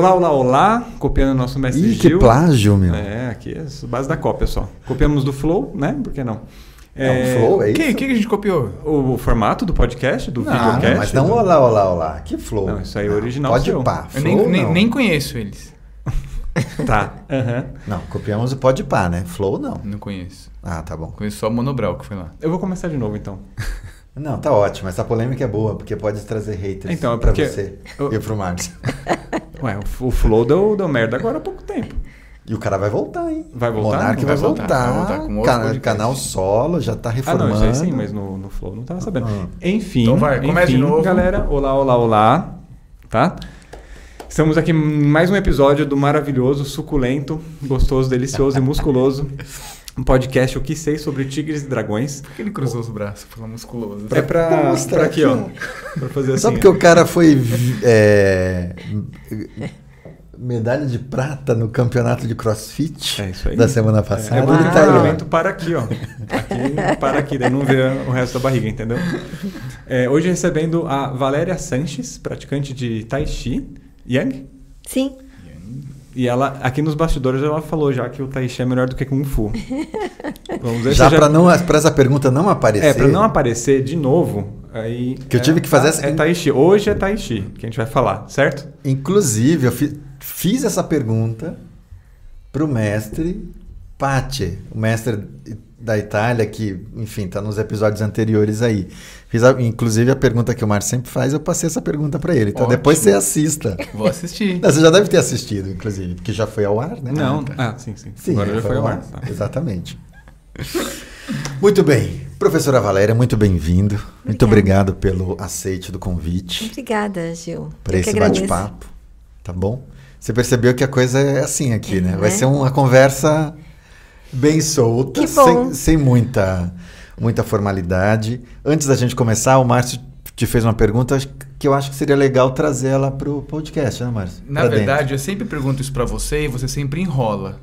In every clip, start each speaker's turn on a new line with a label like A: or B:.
A: Olá, olá, olá. Copiando o nosso mestre
B: Ih,
A: Gil.
B: que plágio, meu.
A: É, aqui é a base da cópia só. Copiamos do Flow, né? Por que não?
B: É, um flow, é
C: O que,
B: isso?
C: que a gente copiou?
A: O, o formato do podcast, do
B: Ah,
A: videocast.
B: não, mas não
A: do-
B: olá, olá, olá. Que flow.
A: Não, isso aí é original
B: Pode
A: seu.
B: pá.
C: Eu
B: Flow,
C: nem, nem,
B: não.
C: nem conheço eles.
A: Tá. aham.
B: Não, copiamos o pode pá, né? Flow não.
C: Não conheço.
B: Ah, tá bom.
C: Conheço só o Monobral que foi lá.
A: Eu vou começar de novo, então.
B: Não, tá ótimo. Essa polêmica é boa, porque pode trazer haters
A: Então, é
B: pra
A: porque-
B: você
A: eu-
B: e pro Márcio.
A: Ué, o, Flow deu, deu merda agora há pouco tempo.
B: E o cara vai voltar, hein?
A: Vai voltar?
B: Monark vai,
C: Vai voltar,
B: voltar.
C: vai voltar com outro
B: Cana-
C: podcast.
B: canal solo, já tá
A: Ah,
B: reformando.
A: não, isso aí sim, mas no, no Flow não tava sabendo.
B: Ah.
A: Enfim,
C: Então vai, começa de
A: enfim,
C: novo.
A: galera. Olá, olá, olá. Tá? Estamos aqui em mais um episódio do maravilhoso, suculento, gostoso, delicioso e musculoso um podcast O Que Sei Sobre Tigres e Dragões.
C: Por que ele cruzou os braços? Falou musculoso.
A: É pra,
B: mostrar
A: pra aqui,
B: aqui,
A: ó. Pra fazer assim.
B: Só porque
A: ó.
B: o cara foi é, medalha de prata no campeonato de crossfit
A: É isso aí.
B: da semana
A: É,
B: passada.
A: é porque
B: ele
A: o
B: tá
A: comprimento para aqui, ó. Aqui, para aqui, daí não vê o resto da barriga, entendeu? É, hoje recebendo a Valéria Sanches, praticante de Tai Chi, Yang.
D: Sim.
A: E ela, aqui nos bastidores, ela falou já que o Tai Chi é melhor do que Kung Fu. Vamos ver
B: Já
A: se
B: para não para essa pergunta não aparecer.
A: É, pra não aparecer de novo, aí...
B: Que eu
A: é,
B: tive que fazer
A: tá-
B: essa-
A: É Tai Chi. Hoje é Tai Chi, que a gente vai falar, certo?
B: Inclusive, eu fi- fiz essa pergunta pro mestre Pace, o mestre da Itália, que, enfim, tá nos episódios anteriores aí. Fiz, a- inclusive, a pergunta que o Mar sempre faz, eu passei essa pergunta para ele. Então,
C: Ótimo.
B: depois você assista.
C: Vou assistir.
B: Não, você já deve ter assistido, inclusive, porque já foi ao ar, né?
A: Não.
C: tá.
A: Ah, sim, sim.
B: Sim,
A: Agora já foi ao ar. tá.
B: Exatamente. Muito bem. Professora Valéria, muito bem-vindo. Muito obrigado pelo aceite do convite
D: Obrigada, Gil.
B: para esse bate-papo. Tá bom? Você percebeu que a coisa é assim aqui,
D: É,
B: né? Vai
D: né?
B: ser uma conversa bem solta, sem, sem muita, muita formalidade. Antes da gente começar, o Márcio te fez uma pergunta que eu acho que seria legal trazer ela para o podcast, né, Márcio?
C: Na
B: Pra
C: verdade,
B: dentro.
C: eu sempre pergunto isso pra você e você sempre enrola.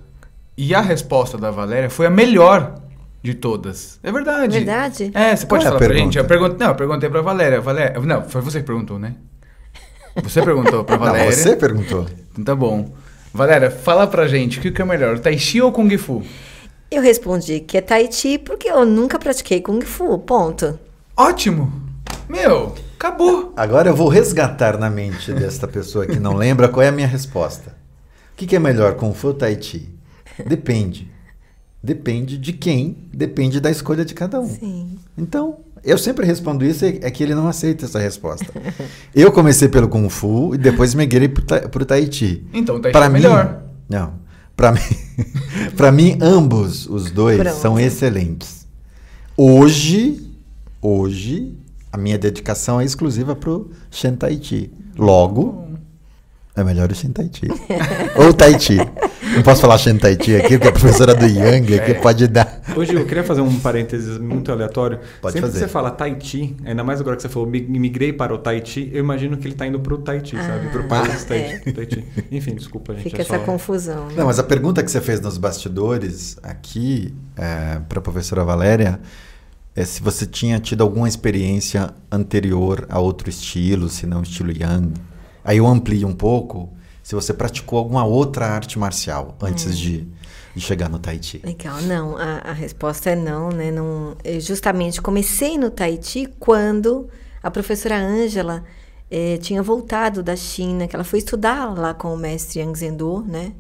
C: E a resposta da Valéria foi a melhor de todas. É verdade.
D: Verdade?
C: É, você pode
B: Qual é a
C: falar pra
B: pergunta?
C: gente? Eu pergunto, não, eu perguntei pra Valéria. Valéria. Não, foi você que perguntou, né? Você perguntou pra
B: Não,
C: Valéria.
B: você perguntou.
C: Então tá bom. Valéria, fala pra gente, o que que é melhor, Tai Chi ou Kung Fu?
D: Eu respondi que é Tai Chi porque eu nunca pratiquei Kung Fu. Ponto.
C: Ótimo! Meu, acabou!
B: Agora eu vou resgatar na mente desta pessoa que não lembra qual é a minha resposta. O que, que é melhor, Kung Fu ou Tai Chi? Depende. Depende de quem, depende da escolha de cada um.
D: Sim.
B: Então, eu sempre respondo isso, é é que ele não aceita essa resposta. Eu comecei pelo Kung Fu e depois migrei pro, ta, pro Tai Chi.
C: Então, Tai Chi
B: Pra
C: é
B: mim,
C: melhor.
B: Não. Pra mim, pra mim, ambos os dois
D: Pronto.
B: são excelentes. Hoje, hoje, a minha dedicação é exclusiva pro Shen Tai Chi. Logo, é melhor o Shen Tai Chi. Ou Tai Chi. Não posso falar Shen Tai Chi aqui, porque a professora do Yang aqui
C: É.
B: pode dar.
A: Hoje eu queria fazer um parênteses muito aleatório.
B: Pode
A: Sempre
B: fazer.
A: que você fala Tai Chi, ainda mais agora que você falou "Mi- migrei para o Tai Chi, eu imagino que ele tá indo pro Tai Chi, sabe? Pro país tai,
D: é.
A: tai Chi. Enfim, desculpa, gente.
D: Fica
A: é só-
D: essa confusão. né?
B: Não, mas a pergunta que você fez nos bastidores aqui para a professora Valéria é se você tinha tido alguma experiência anterior a outro estilo, se não estilo Yang. Aí eu amplio um pouco, se você praticou alguma outra arte marcial antes de, de chegar no Tai Chi.
D: Legal, não, a, a resposta é não, né? Não, justamente comecei no Tai Chi quando a professora Ângela eh, tinha voltado da China, que ela foi estudar lá com o mestre Yang Zendo, né?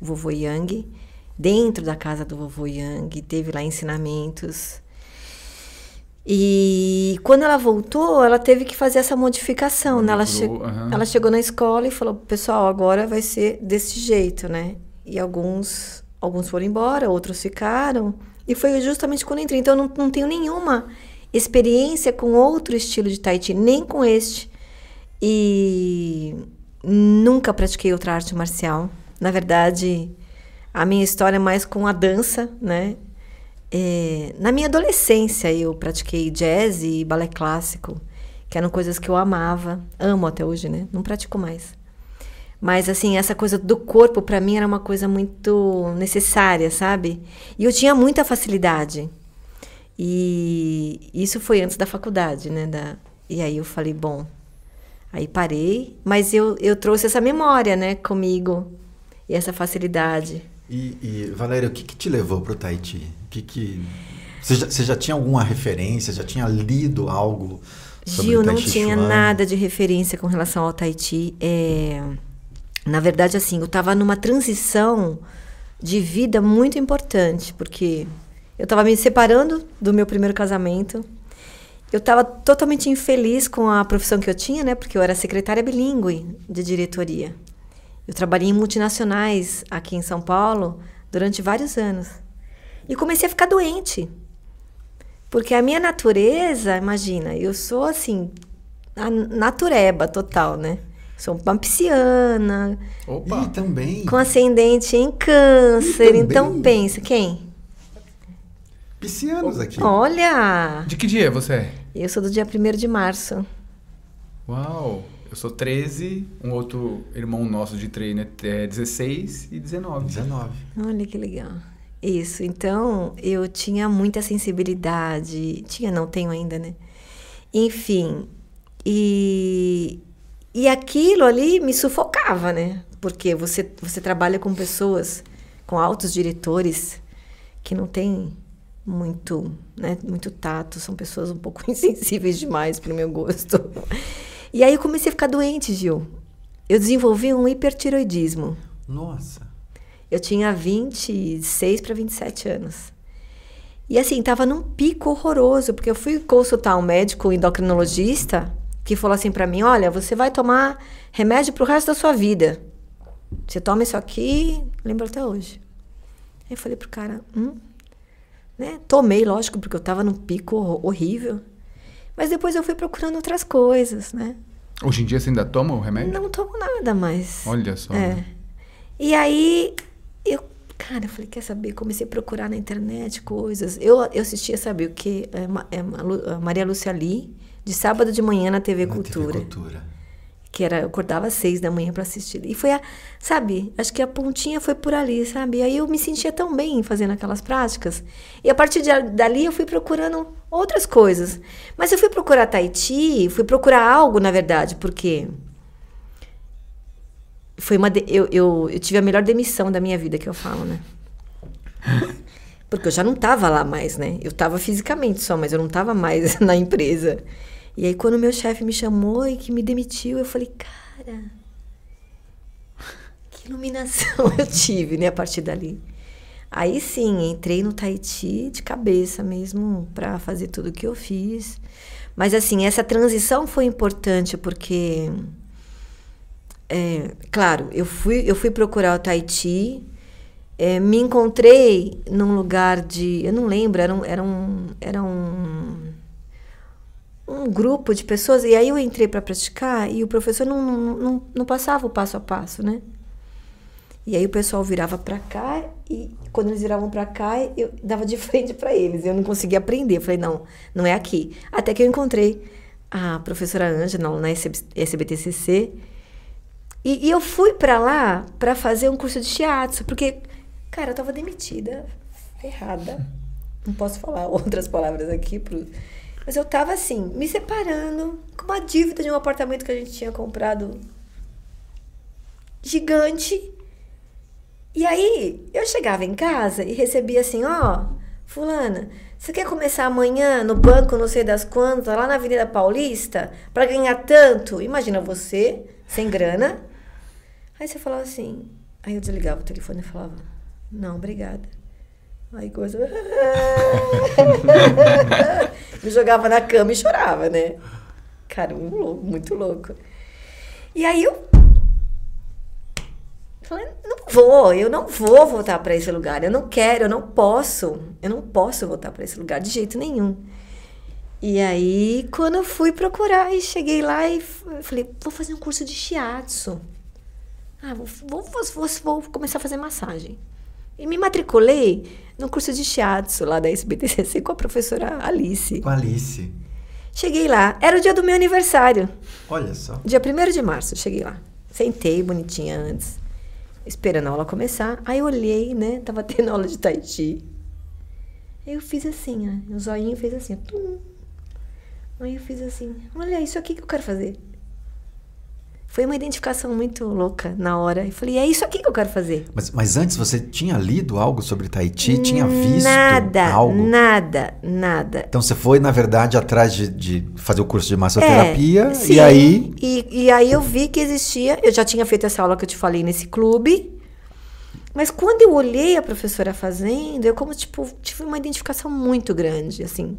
D: O vovô Yang, dentro da casa do vovô Yang, teve lá ensinamentos. E quando ela voltou, ela teve que fazer essa modificação, né? Ela, che-
C: aham.
D: ela chegou na escola e falou, pessoal, agora vai ser desse jeito, né? E alguns, alguns foram embora, outros ficaram. E foi justamente quando eu entrei. Então, eu não, não tenho nenhuma experiência com outro estilo de Tai Chi, nem com este. E nunca pratiquei outra arte marcial. Na verdade, a minha história é mais com a dança, né? É, na minha adolescência, eu pratiquei jazz e balé clássico, que eram coisas que eu amava, amo até hoje, né? Não pratico mais. Mas, assim, essa coisa do corpo, para mim, era uma coisa muito necessária, sabe? E eu tinha muita facilidade. E isso foi antes da faculdade, né? Da... E aí eu falei, bom, Aí parei, mas eu, eu trouxe essa memória, né, comigo. E essa facilidade.
B: E, e Valéria, o que, que te levou para o Tahiti? Que que... Você já, você já tinha alguma referência? Já tinha lido algo sobre
D: Gil,
B: o
D: não tinha
B: Chuan?
D: nada de referência com relação ao Tahiti. É, na verdade, assim, eu estava numa transição de vida muito importante, porque eu estava me separando do meu primeiro casamento. Eu estava totalmente infeliz com a profissão que eu tinha, né? Porque eu era secretária bilíngue de diretoria. Eu trabalhei em multinacionais aqui em São Paulo durante vários anos. E comecei a ficar doente. Porque a minha natureza, imagina, eu sou assim, a natureba total, né? Sou uma pisciana,
C: Opa!
B: E também,
D: com ascendente em câncer. Então pensa, quem?
B: piscianos aqui.
D: Olha!
C: De que dia você é?
D: Eu sou do dia 1 de março.
C: Uau! Eu sou 13, um outro irmão nosso de treino é 16 e 19.
B: 19.
D: Olha que legal. Isso, então eu tinha muita sensibilidade. Tinha, não tenho ainda, né? Enfim, e, e aquilo ali me sufocava, né? Porque você, você trabalha com pessoas, com altos diretores, que não têm muito, né, muito tato, são pessoas um pouco insensíveis demais para o meu gosto. E aí eu comecei a ficar doente, Gil. Eu desenvolvi um hipertiroidismo.
B: Nossa.
D: Eu tinha 26 para 27 anos. E assim, tava num pico horroroso, porque eu fui consultar um médico endocrinologista que falou assim para mim: "Olha, você vai tomar remédio pro resto da sua vida. Você toma isso aqui, lembro até hoje". Aí eu falei pro cara: "Hum?" Né? Tomei, lógico, porque eu tava num pico hor- horrível. Mas depois eu fui procurando outras coisas, né?
C: Hoje em dia você ainda toma o remédio?
D: Não tomo nada mais.
C: Olha só.
D: É.
C: né?
D: E aí, cara, eu falei, quer saber? Comecei a procurar na internet coisas. Eu, eu assistia, sabe o quê? É, é a Maria Lúcia Lee, de sábado de manhã na TV
B: Na
D: Cultura.
B: TV Cultura.
D: Que era, eu acordava às seis da manhã para assistir. E foi a, sabe, acho que a pontinha foi por ali, sabe? Aí eu me sentia tão bem fazendo aquelas práticas. E a partir de, dali eu fui procurando outras coisas. Mas eu fui procurar Tahiti, fui procurar algo, na verdade, porque foi uma de- eu, eu, eu tive a melhor demissão da minha vida que eu falo, né? Porque eu já não tava lá mais, né? Eu tava fisicamente só, mas eu não tava mais na empresa. E aí quando o meu chefe me chamou e que me demitiu, eu falei, cara, que iluminação eu tive, né, a partir dali. Aí sim, entrei no Tahiti de cabeça mesmo para fazer tudo o que eu fiz. Mas assim, essa transição foi importante porque é, claro, eu fui, eu fui procurar o Tahiti, é, me encontrei num lugar de. Eu não lembro, era um, era um, era um, um grupo de pessoas, e aí eu entrei para praticar e o professor não, não, não, não passava o passo a passo, né? E aí o pessoal virava para cá e quando eles viravam para cá, eu dava de frente para eles. Eu não conseguia aprender. Eu falei, não, não é aqui. Até que eu encontrei a professora Ângela na SBTCC. E, e eu fui para lá para fazer um curso de shiatsu, porque, cara, eu tava demitida, ferrada. Não posso falar outras palavras aqui pro mas eu tava assim, me separando com uma dívida de um apartamento que a gente tinha comprado gigante. E aí, eu chegava em casa e recebia assim, ó, fulana, você quer começar amanhã no banco não sei das quantas, lá na Avenida Paulista, para ganhar tanto? Imagina você, sem grana. Aí você falava assim, aí eu desligava o telefone e falava, não, obrigada. Aí coisa. Me jogava na cama e chorava, né? Cara, um louco, muito louco. E aí eu falei, não vou, eu não vou voltar para esse lugar. Eu não quero, eu não posso. Eu não posso voltar para esse lugar de jeito nenhum. E aí, quando eu fui procurar e cheguei lá e falei, vou fazer um curso de shiatsu. Ah, vou, vou, vou, vou começar a fazer massagem. E me matriculei no curso de shiatsu lá da SBTCC com a professora Alice.
B: Com a Alice.
D: Cheguei lá, era o dia do meu aniversário.
B: Olha só.
D: Dia 1 de março, cheguei lá. Sentei bonitinha antes, esperando a aula começar. Aí olhei, né? Tava tendo aula de tai chi. Eu fiz assim, ó. O zoinho fez assim, ó. Aí eu fiz assim, olha, isso aqui que eu quero fazer. Foi uma identificação muito louca na hora. E falei, é isso aqui que eu quero fazer.
B: Mas, mas antes você tinha lido algo sobre Tahiti? Tinha visto
D: nada,
B: algo?
D: Nada, nada.
B: Então você foi, na verdade, atrás de, de fazer o curso de massoterapia
D: É,
B: e
D: sim.
B: aí.
D: E, e aí eu vi que existia. Eu já tinha feito essa aula que eu te falei nesse clube. Mas quando eu olhei a professora fazendo, eu como, tipo, tive uma identificação muito grande, assim.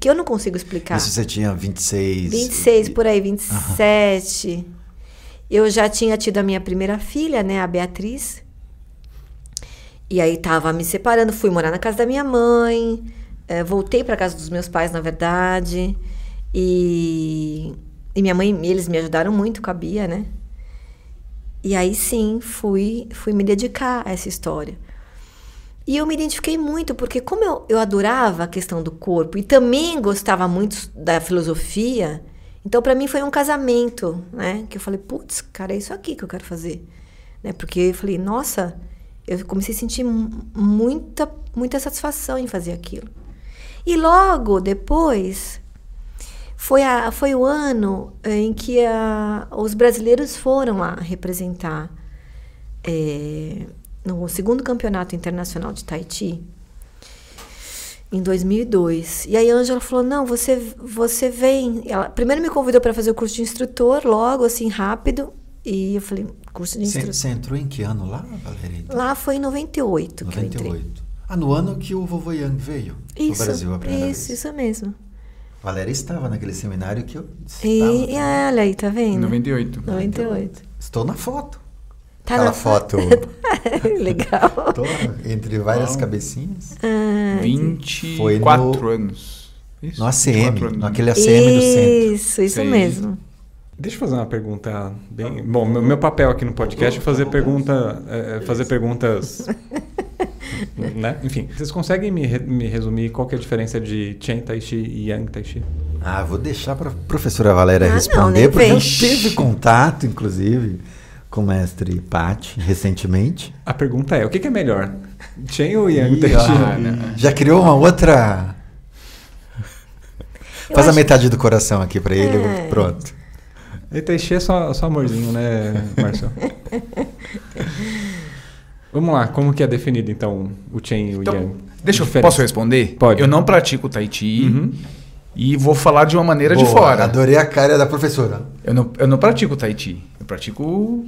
D: Que eu não consigo explicar.
B: Isso você tinha 26.
D: 26 por aí, 27. Eu já tinha tido a minha primeira filha, né, a Beatriz. E aí tava me separando, fui morar na casa da minha mãe, eh, voltei para casa dos meus pais, na verdade. E, e minha mãe, eles me ajudaram muito com a Bia, né? E aí sim, fui, fui me dedicar a essa história. E eu me identifiquei muito, porque como eu, eu adorava a questão do corpo e também gostava muito da filosofia, então para mim foi um casamento, né? Que eu falei, putz, cara, é isso aqui que eu quero fazer. Né? Porque eu falei, nossa, eu comecei a sentir mu- muita, muita satisfação em fazer aquilo. E logo depois, foi, a, foi o ano eh, em que a, os brasileiros foram lá representar eh, no segundo campeonato internacional de Tahiti em 2002. E aí a Ângela falou: "Não, você você vem". Ela primeiro me convidou para fazer o curso de instrutor, logo assim rápido, e eu falei: "Curso de instrutor".
B: você entrou em que ano lá, Valéria?
D: Lá foi em 98 que eu entrei.
B: 98. Ah, no ano que o vovô Yang veio
D: Isso,
B: no Brasil a primeira
D: isso,
B: vez.
D: isso mesmo.
B: Valéria estava naquele seminário que eu
D: E,
B: estava.
D: e olha aí, tá vendo?
C: 98.
D: 98.
B: Estou na foto.
D: Tá
B: Aquela
D: na
B: foto.
D: Legal.
B: Tô entre várias
C: Uau.
B: cabecinhas.
D: Ah,
C: 24
B: Foi no-
C: anos. Isso,
B: No
C: 24
B: ACM,
C: anos.
B: naquele ACM do centro.
D: Isso, isso
C: Sei.
D: mesmo.
A: Deixa eu fazer uma pergunta bem. Bom, meu, meu papel aqui no podcast é fazer pergunta, é, fazer perguntas, né? Enfim, vocês conseguem me, re- me resumir qual que é a diferença de Chen Tai Chi e Yang Tai Chi?
B: Ah, vou deixar para a professora Valéria
D: Ah, não,
B: responder,
D: nem
B: porque
D: vem.
B: teve contato, inclusive, com o mestre Patti recentemente.
A: A pergunta é, o que, que é melhor? Chen ou Yang Chi?
B: ah,
C: não.
B: já criou uma outra.
D: Eu
B: Faz a metade do coração aqui para ele.
D: É.
B: Pronto.
A: E Tai Chi é só, só amorzinho, né, Marcelo? Vamos lá, como que é definido então o Chen e o
C: Então,
A: Yang?
C: deixa eu, posso responder?
A: Pode.
C: Eu não pratico Tai Chi
A: Uhum.
C: e vou falar de uma maneira de
B: Boa,
C: fora.
B: Adorei a cara da professora.
C: Eu não, eu não pratico Tai Chi. Eu pratico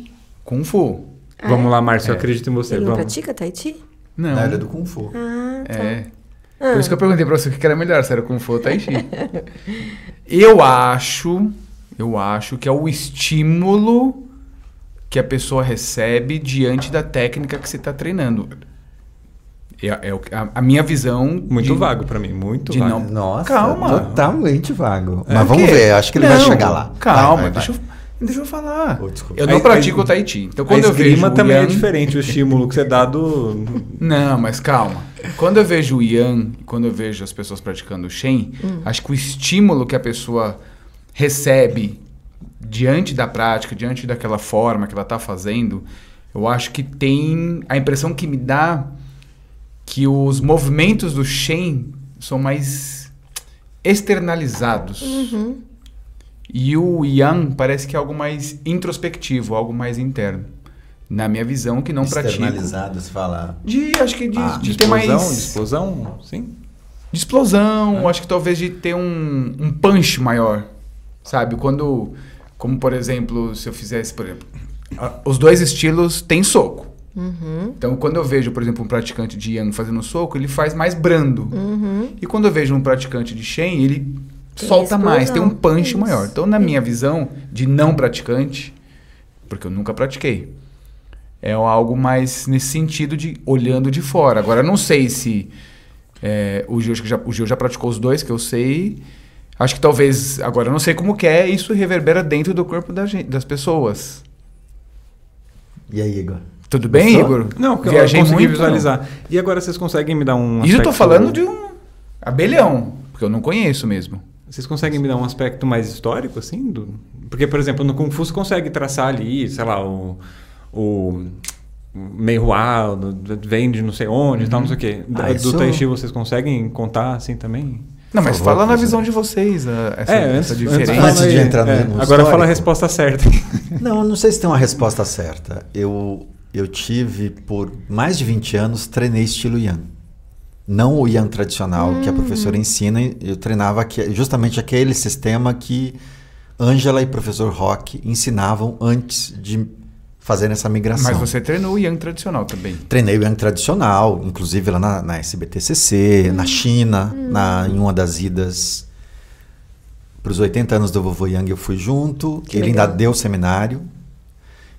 C: Kung Fu.
D: Ah,
A: Vamos
D: é?
A: lá, Márcio, eu
C: É.
A: acredito em você.
D: Ele não
A: Vamos.
D: pratica Tai Chi?
C: Não.
B: Na área do Kung Fu.
D: Ah, tá.
C: É.
D: Ah.
C: Por isso que eu perguntei pra você o que era melhor, se era Kung Fu ou Tai Chi. eu acho, eu acho que é o estímulo que a pessoa recebe diante da técnica que você está treinando. É, é a, a minha visão.
A: Muito
C: de-
A: vago pra mim, muito vago.
C: não-
B: Nossa,
C: Calma.
B: totalmente vago.
C: É,
B: Mas vamos ver, acho que ele vai
C: Não,
B: chegar lá.
C: Calma,
B: Vai, vai,
C: deixa,
B: vai.
C: Eu, deixa eu falar.
B: Oh,
C: eu não
A: A-
C: pratico
A: a-
C: o Tai Chi. Então quando
A: a
C: eu vejo. o
A: também é
C: Yang-
A: diferente o estímulo que você dá do...
C: Não, mas calma. Quando eu vejo o Yan, quando eu vejo as pessoas praticando o Shen,
D: Hum.
C: acho que o estímulo que a pessoa recebe diante da prática, diante daquela forma que ela está fazendo, eu acho que tem a impressão que me dá que os movimentos do Shen são mais externalizados.
D: Uhum.
C: E o Yang parece que é algo mais introspectivo, algo mais interno. Na minha visão, que não pratico.
B: Externalizado, se fala.
C: De, acho que de,
B: Ah,
C: de
A: de
C: ter mais.
A: explosão, de explosão, sim.
C: De explosão, acho que talvez de ter um, um punch maior. Sabe? Quando. Como, por exemplo, se eu fizesse, por exemplo. Os dois estilos têm soco.
D: Uhum.
C: Então, quando eu vejo, por exemplo, um praticante de Yang fazendo soco, ele faz mais brando.
D: Uhum.
C: E quando eu vejo um praticante de Shen, ele
D: Tem
C: solta mais, tem um
D: explosão.
C: punch
D: Isso.
C: maior. Então, na minha visão de não praticante, porque eu nunca pratiquei, é algo mais nesse sentido de olhando de fora. Agora, eu não sei se é, o, Gil, acho que já, o Gil já praticou os dois, que eu sei. Acho que talvez, agora eu não sei como que é, isso reverbera dentro do corpo da gente, das pessoas.
B: E aí, Igor?
C: Tudo bem,
B: Gostou?
C: Igor?
A: Não, que eu
C: Viajei
A: consegui
C: muito,
A: visualizar. E agora vocês conseguem me dar um
C: não. Isso eu tô falando de um abelhão, porque eu não conheço mesmo.
A: Vocês conseguem me dar um aspecto mais histórico, assim? Do... Porque, por exemplo, no Kung Fu você consegue traçar ali, sei lá, o... o do- do- vem de não sei onde e tal, não sei o quê. Da-
B: Ah,
A: Do
B: isso-
A: Tai Chi vocês conseguem contar assim também?
C: Não, mas fala na visão de vocês, a- essa,
A: É, antes,
C: essa
A: antes,
C: diferença.
A: fala
B: Antes de entrar
A: É,
B: no
A: Agora fala a
B: histórico.
A: resposta certa.
B: Não, não sei se tem uma resposta certa. Eu, eu tive, por mais de 20 anos, treinei estilo Yang. Não o Yang tradicional que a professora ensina, eu treinava justamente aquele sistema que Ângela e professor Rock ensinavam antes de fazer essa migração.
C: Mas você treinou o Yang tradicional também.
B: Treinei o Yang tradicional, inclusive lá na, na SBTCC, na China, na, em uma das idas para os 80 anos do vovô Yang eu fui junto.
D: Que
B: Ele
D: legal.
B: ainda deu seminário.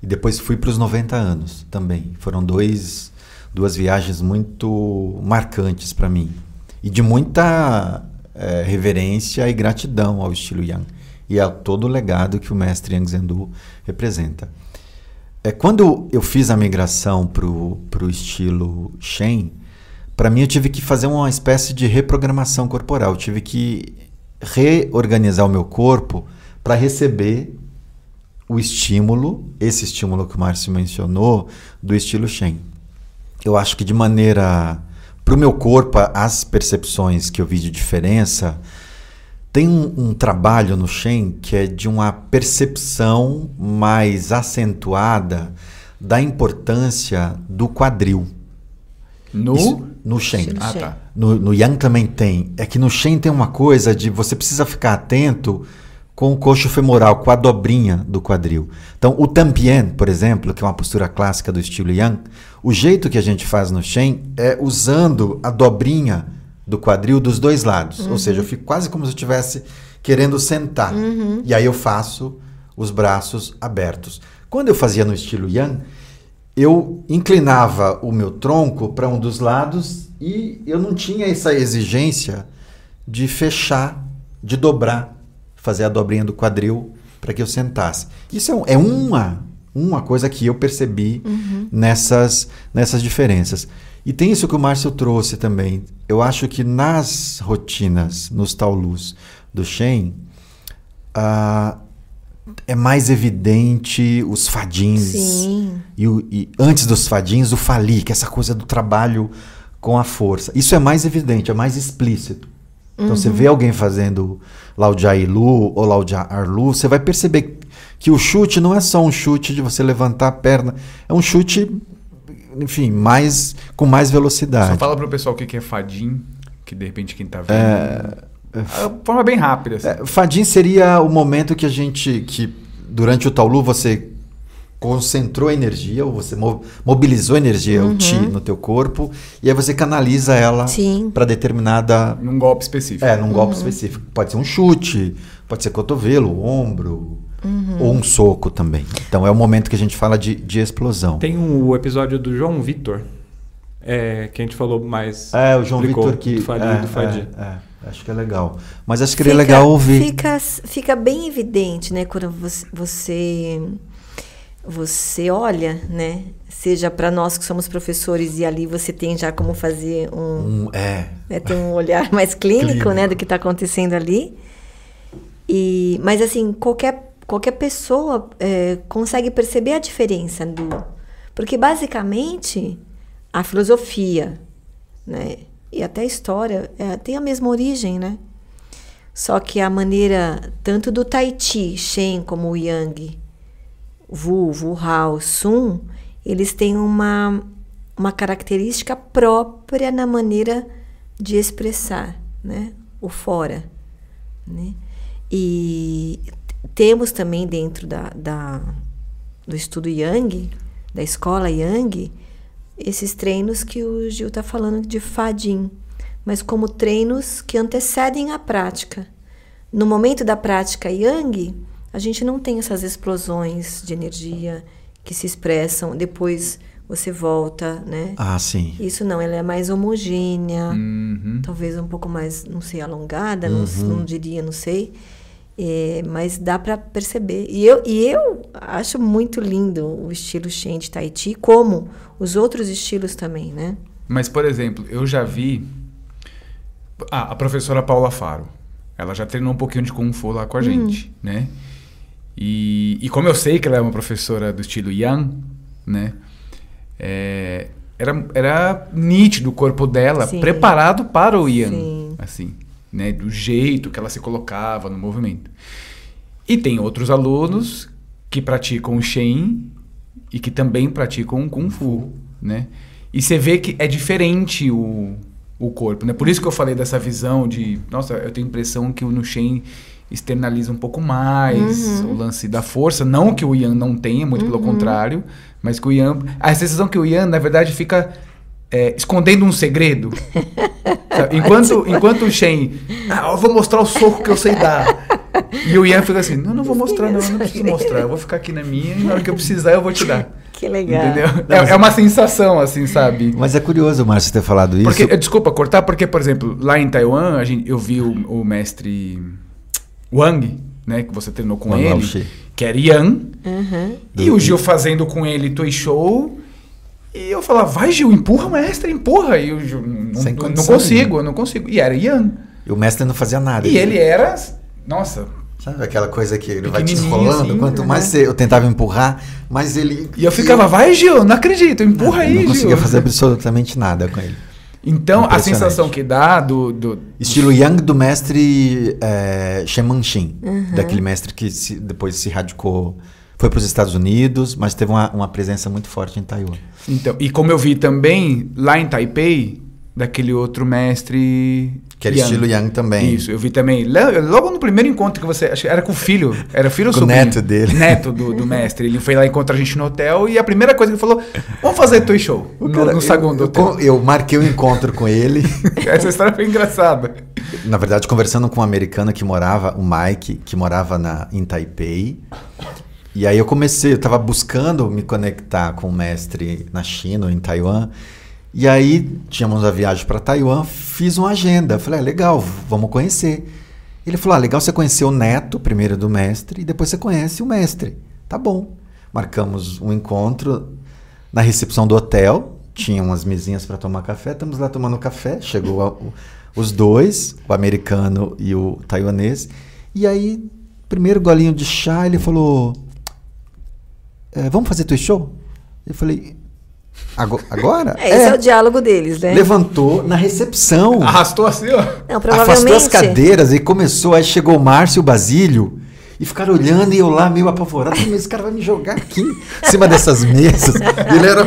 B: E depois fui para os 90 anos também. Foram dois, duas viagens muito marcantes para mim. E de muita eh, reverência e gratidão ao estilo Yang. E a todo o legado que o mestre Yang Zhendu representa. É, quando eu fiz a migração para o estilo Shen, para mim eu tive que fazer uma espécie de reprogramação corporal. Eu tive que reorganizar o meu corpo para receber o estímulo, esse estímulo que o Márcio mencionou, do estilo Shen. Eu acho que de maneira. Para o meu corpo, as percepções que eu vi de diferença. Tem um, um trabalho no Shen que é de uma percepção mais acentuada da importância do quadril.
C: No.
B: Isso- no Shen.
C: Ah,
D: Shen.
C: tá.
B: No, no Yang também tem. É que no Shen tem uma coisa de você precisa ficar atento com o coxo femoral, com a dobrinha do quadril. Então, o Tampien, por exemplo, que é uma postura clássica do estilo Yang, o jeito que a gente faz no Shen é usando a dobrinha do quadril dos dois lados. Ou seja, eu fico quase como se eu estivesse querendo sentar. E aí eu faço os braços abertos. Quando eu fazia no estilo Yang, eu inclinava o meu tronco para um dos lados e eu não tinha essa exigência de fechar, de dobrar, fazer a dobrinha do quadril para que eu sentasse. Isso é, um- é uma, uma coisa que eu percebi nessas, nessas diferenças. E tem isso que o Márcio trouxe também. Eu acho que nas rotinas, nos taulus do Shen, ah, é mais evidente os fadins.
D: Sim.
B: E, o- e antes dos fadins, o fali, que é essa coisa do trabalho com a força. Isso é mais evidente, é mais explícito. Então você vê alguém fazendo Laudiailu ou Laudiarlu, você vai perceber que o chute não é só um chute de você levantar a perna, é um chute, enfim, mais com mais velocidade.
C: Só fala pro pessoal o que é fadim, que de repente quem tá vendo. É, forma bem rápida. Assim.
B: É, Fadim seria o momento que a gente, que durante o Taulu você concentrou a energia, ou você mo- mobilizou a energia, o Ti, no teu corpo, e aí você canaliza ela para determinada
C: Num golpe específico.
B: É, num golpe específico. Pode ser um chute, pode ser cotovelo, ombro, ou um soco também. Então é o momento que a gente fala de, de explosão.
A: Tem o episódio do João Vitor, é, que a gente falou mais.
B: É, o João
A: explicou
B: Vitor que.
A: Do Fadi,
B: é,
A: do Fadi.
B: é, é, acho que é legal. Mas acho que seria legal ouvir.
D: Fica, fica bem evidente, né, quando você, você, você olha, né? Seja para nós que somos professores e ali você tem já como fazer um,
B: Um, é.
D: né, tem um olhar mais clínico,
B: Clínico.
D: né, do que está acontecendo ali. E, mas assim, qualquer, qualquer pessoa é, consegue perceber a diferença do, porque basicamente a filosofia, né, e até a história é, tem a mesma origem, né? Só que a maneira tanto do Tai Chi, Shen como o Yang, Wu Hao, Sun, eles têm uma, uma característica própria na maneira de expressar, né? O fora, né? E temos também dentro da, da, do estudo Yang, da escola Yang, esses treinos que o Gil está falando de Fadin, mas como treinos que antecedem a prática. No momento da prática Yang, a gente não tem essas explosões de energia que se expressam, depois você volta, né?
B: Ah, sim.
D: Isso não, ela é mais homogênea,
C: Uhum.
D: talvez um pouco mais, não sei, alongada, não, não diria, não sei. É, mas dá para perceber. E eu, e eu acho muito lindo o estilo Shen de Tahiti, como os outros estilos também, né?
C: Mas, por exemplo, eu já vi ah, a professora Paula Faro. Ela já treinou um pouquinho de Kung Fu lá com a gente, né? E, e como eu sei que ela é uma professora do estilo Yang, né? É, era, era nítido o corpo dela
D: Sim.
C: preparado para o Yang,
D: Sim.
C: assim, né? Do jeito que ela se colocava no movimento. E tem outros alunos que praticam o Shen e que também praticam o Kung Fu, né? E você vê que é diferente o, o corpo, né? Por isso que eu falei dessa visão de, nossa, eu tenho a impressão que o no Shen externaliza um pouco mais o lance da força, não que o Yan não tenha, muito pelo contrário, mas que o Yan, a sensação que o Yan na verdade fica é, escondendo um segredo. Enquanto, enquanto o Shen, ah, eu vou mostrar o soco que eu sei dar. E o Ian fica assim, não, não vou mostrar não, eu não preciso mostrar, eu vou ficar aqui na minha e na hora que eu precisar eu vou te dar.
D: Que legal.
C: Entendeu? É, é uma sensação, assim, sabe?
B: Mas é curioso, Márcio, ter falado isso.
C: Porque, eh, desculpa cortar, porque, por exemplo, lá em Taiwan, a gente, eu vi o, o mestre Wang, né, que você treinou com
B: Wang
C: ele,
B: Laoshi.
C: que era Yan,
D: Uhum.
C: e o Gil fazendo com ele Toy Show. E eu falava, vai Gil, empurra, mestre, empurra. E o Gil, não,
B: Sem
C: não, não
B: condição
C: consigo,
B: nenhuma.
C: eu não consigo. E era Yan.
B: E o mestre não fazia nada.
C: E ele era, nossa,
B: Sabe aquela coisa que ele vai te enrolando?
C: assim,
B: Quanto
C: né?
B: mais você- eu tentava empurrar, mais ele.
C: E eu ficava, vai Gil, não acredito, empurra
B: eu
C: aí,
B: não conseguia
C: Gil.
B: fazer absolutamente nada com ele.
C: Então, a sensação que dá do... do
B: Estilo Yang do mestre é, Sheman Shin, daquele mestre que se- depois se radicou, foi para os Estados Unidos, mas teve uma, uma presença muito forte em Taiwan.
C: então, e como eu vi também, lá em Taipei, daquele outro mestre...
B: Que era
C: Yang.
B: estilo Yang também.
C: Isso, eu vi também. Logo no primeiro encontro que você. Acho que era com o filho. Era filho ou
B: Com o
C: sobrinho?
B: neto dele.
C: Neto do, do mestre. Ele foi lá encontrar a gente no hotel e a primeira coisa que ele falou: vamos fazer toy show.
B: O
C: No,
B: cara-
C: no saguão do
B: eu,
C: hotel.
B: eu, eu marquei o encontro com ele.
C: Essa história foi engraçada.
B: Na verdade, conversando com um americano que morava, o Mike, que morava na, em Taipei. E aí eu comecei, eu estava buscando me conectar com o mestre na China ou em Taiwan. E aí tínhamos a viagem para Taiwan, fiz uma agenda. Falei, ah, legal, vamos conhecer. Ele falou, ah, legal você conhecer o neto primeiro do mestre e depois você conhece o mestre. Tá bom. Marcamos um encontro na recepção do hotel. Tinha umas mesinhas para tomar café. Estamos lá tomando café. Chegou a- o- os dois, o americano e o taiwanês. E aí, primeiro golinho de chá, ele falou: "É, Vamos fazer teu show? Eu falei: "Ago- Agora?
D: É, esse é. o diálogo deles, né?
B: Levantou na recepção.
C: Arrastou assim, ó.
D: Não,
B: Afastou
D: provavelmente.
B: as cadeiras e começou. Aí chegou o Márcio e o Basílio e ficaram olhando e eu lá meio apavorado. Mas esse cara vai me jogar aqui em cima dessas mesas. E ele era,